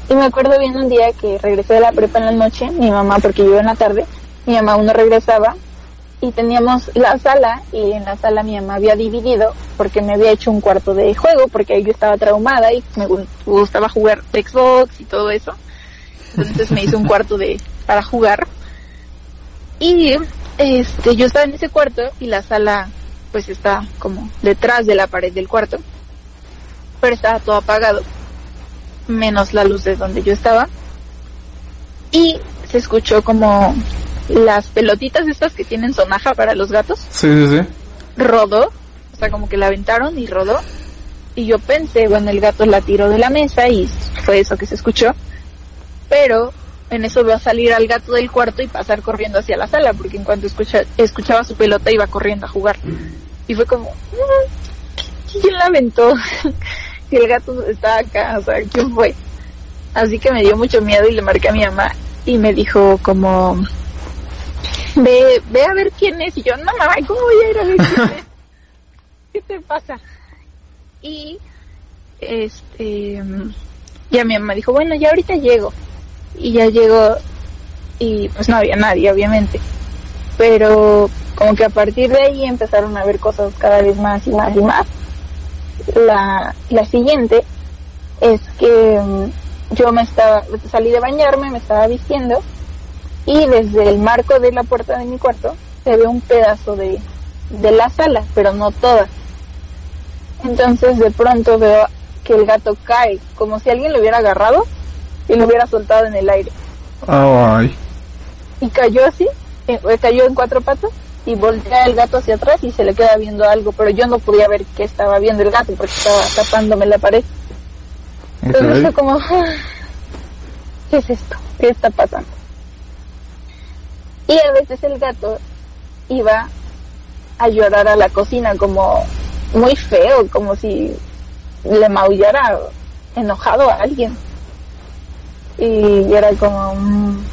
y me acuerdo bien un día que regresé de la prepa en la noche, mi mamá, porque yo en la tarde, mi mamá aún no regresaba, y teníamos la sala, y en la sala mi mamá había dividido, porque me había hecho un cuarto de juego, porque ahí yo estaba traumada y me gustaba jugar Xbox y todo eso. Entonces me hizo un cuarto de, para jugar. Y este, yo estaba en ese cuarto y la sala pues está como detrás de la pared del cuarto. Pero estaba todo apagado menos la luz de donde yo estaba. Y se escuchó como las pelotitas estas que tienen sonaja para los gatos. Sí, sí, sí. Rodó, o sea, como que la aventaron y rodó. Y yo pensé, bueno, el gato la tiró de la mesa y fue eso que se escuchó. Pero en eso veo salir al gato del cuarto y pasar corriendo hacia la sala, porque en cuanto escucha, escuchaba su pelota iba corriendo a jugar. Y fue como, mm, ¿quién la aventó? y el gato estaba acá, o sea, ¿quién fue? Así que me dio mucho miedo y le marqué a mi mamá y me dijo como, ve, ve a ver quién es. Y yo, no mamá, ¿cómo voy a ir a ver quién es? ¿Qué te pasa? Y, este, ya mi mamá dijo, bueno, ya ahorita llego. Y ya llegó y pues no había nadie, obviamente. Pero como que a partir de ahí empezaron a ver cosas cada vez más y más y más la, la siguiente es que mm, yo me estaba, salí de bañarme, me estaba vistiendo y desde el marco de la puerta de mi cuarto se ve un pedazo de, de la sala, pero no toda. Entonces de pronto veo que el gato cae, como si alguien lo hubiera agarrado y lo hubiera soltado en el aire. Ay. Y cayó así, cayó en cuatro patas y voltea el gato hacia atrás y se le queda viendo algo, pero yo no podía ver qué estaba viendo el gato porque estaba tapándome la pared. Entonces fue como, ah, ¿qué es esto? ¿Qué está pasando? Y a veces el gato iba a llorar a la cocina como muy feo, como si le maullara enojado a alguien. Y era como, mm,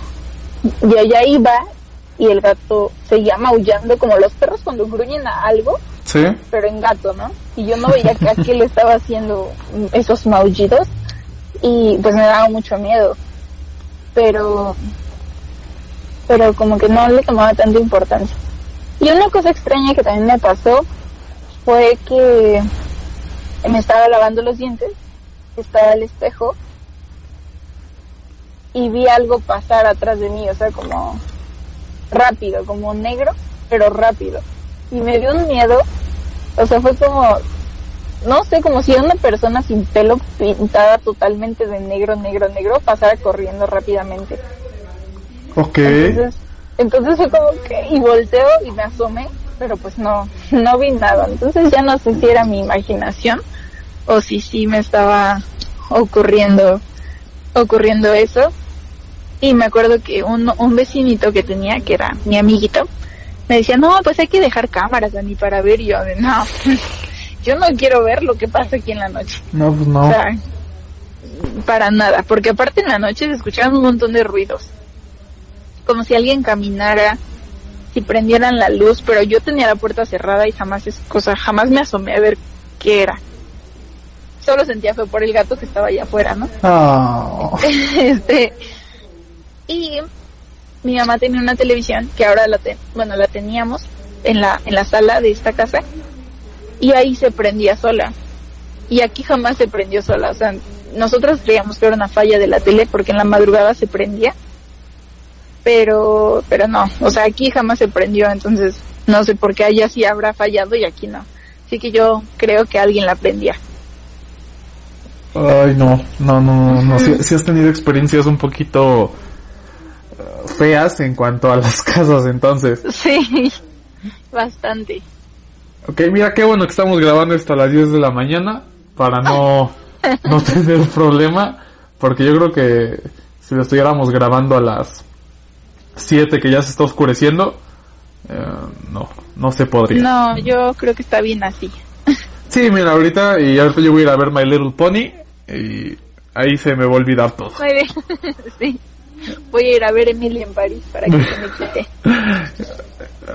y ella iba y el gato seguía maullando como los perros cuando gruñen a algo, sí. pero en gato, ¿no? Y yo no veía que aquel le estaba haciendo esos maullidos y pues me daba mucho miedo. Pero pero como que no le tomaba tanta importancia. Y una cosa extraña que también me pasó fue que me estaba lavando los dientes, estaba el espejo y vi algo pasar atrás de mí, o sea, como rápido, como negro, pero rápido. Y me dio un miedo, o sea, fue como, no sé, como si una persona sin pelo pintada totalmente de negro, negro, negro pasara corriendo rápidamente. Ok. Entonces, entonces fue como que, y volteo y me asomé, pero pues no, no vi nada. Entonces ya no sé si era mi imaginación o si sí me estaba ocurriendo, ocurriendo eso. Y me acuerdo que un, un vecinito que tenía, que era mi amiguito, me decía, no, pues hay que dejar cámaras, Dani, para ver. Y yo, de, no, yo no quiero ver lo que pasa aquí en la noche. No, pues no. O sea, para nada, porque aparte en la noche se escuchaban un montón de ruidos. Como si alguien caminara, si prendieran la luz, pero yo tenía la puerta cerrada y jamás es cosa, jamás me asomé a ver qué era. Solo sentía fue por el gato que estaba allá afuera, ¿no? Oh. este, y mi mamá tenía una televisión que ahora la bueno la teníamos en la en la sala de esta casa y ahí se prendía sola. Y aquí jamás se prendió sola. O sea nosotros creíamos que era una falla de la tele porque en la madrugada se prendía pero pero no. O sea aquí jamás se prendió. Entonces no sé por qué allá sí habrá fallado y aquí no. Así que yo creo que alguien la prendía. Ay, no, no, no, no. Si, has tenido experiencias un poquito feas en cuanto a las casas, entonces. sí bastante Ok, mira qué bueno que estamos grabando esto a las 10 de la mañana para no, no tener problema, porque yo creo que si lo estuviéramos grabando a las 7 que ya se está oscureciendo, eh, no, no se podría. no yo creo que está bien así Sí, mira, ahorita y ahorita yo voy a ir a ver My Little Pony y ahí se me va a olvidar todo. Muy bien. sí. Voy a ir a ver Emily en París para que se me quite.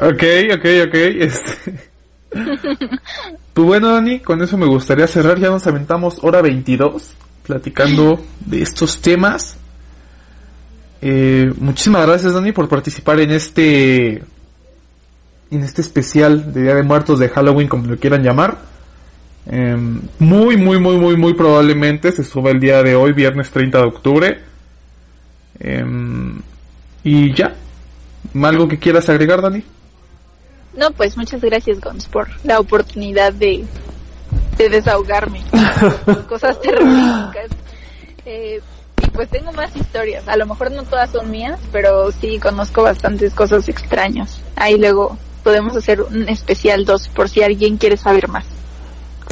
Ok, ok, ok. Este... Pues bueno, Dani, con eso me gustaría cerrar. Ya nos aventamos hora 22 platicando de estos temas. Eh, muchísimas gracias, Dani, por participar en este en este especial de Día de Muertos de Halloween, como lo quieran llamar. Em, muy, muy, muy, muy, muy probablemente se sube el día de hoy, viernes 30 de octubre. Em, y ya. ¿Algo que quieras agregar, Dani? No, pues muchas gracias, Gons, por la oportunidad de, de desahogarme. cosas terroríficas. Eh, y pues tengo más historias. A lo mejor no todas son mías, pero sí conozco bastantes cosas extrañas. Ahí luego podemos hacer un especial 2 por si alguien quiere saber más.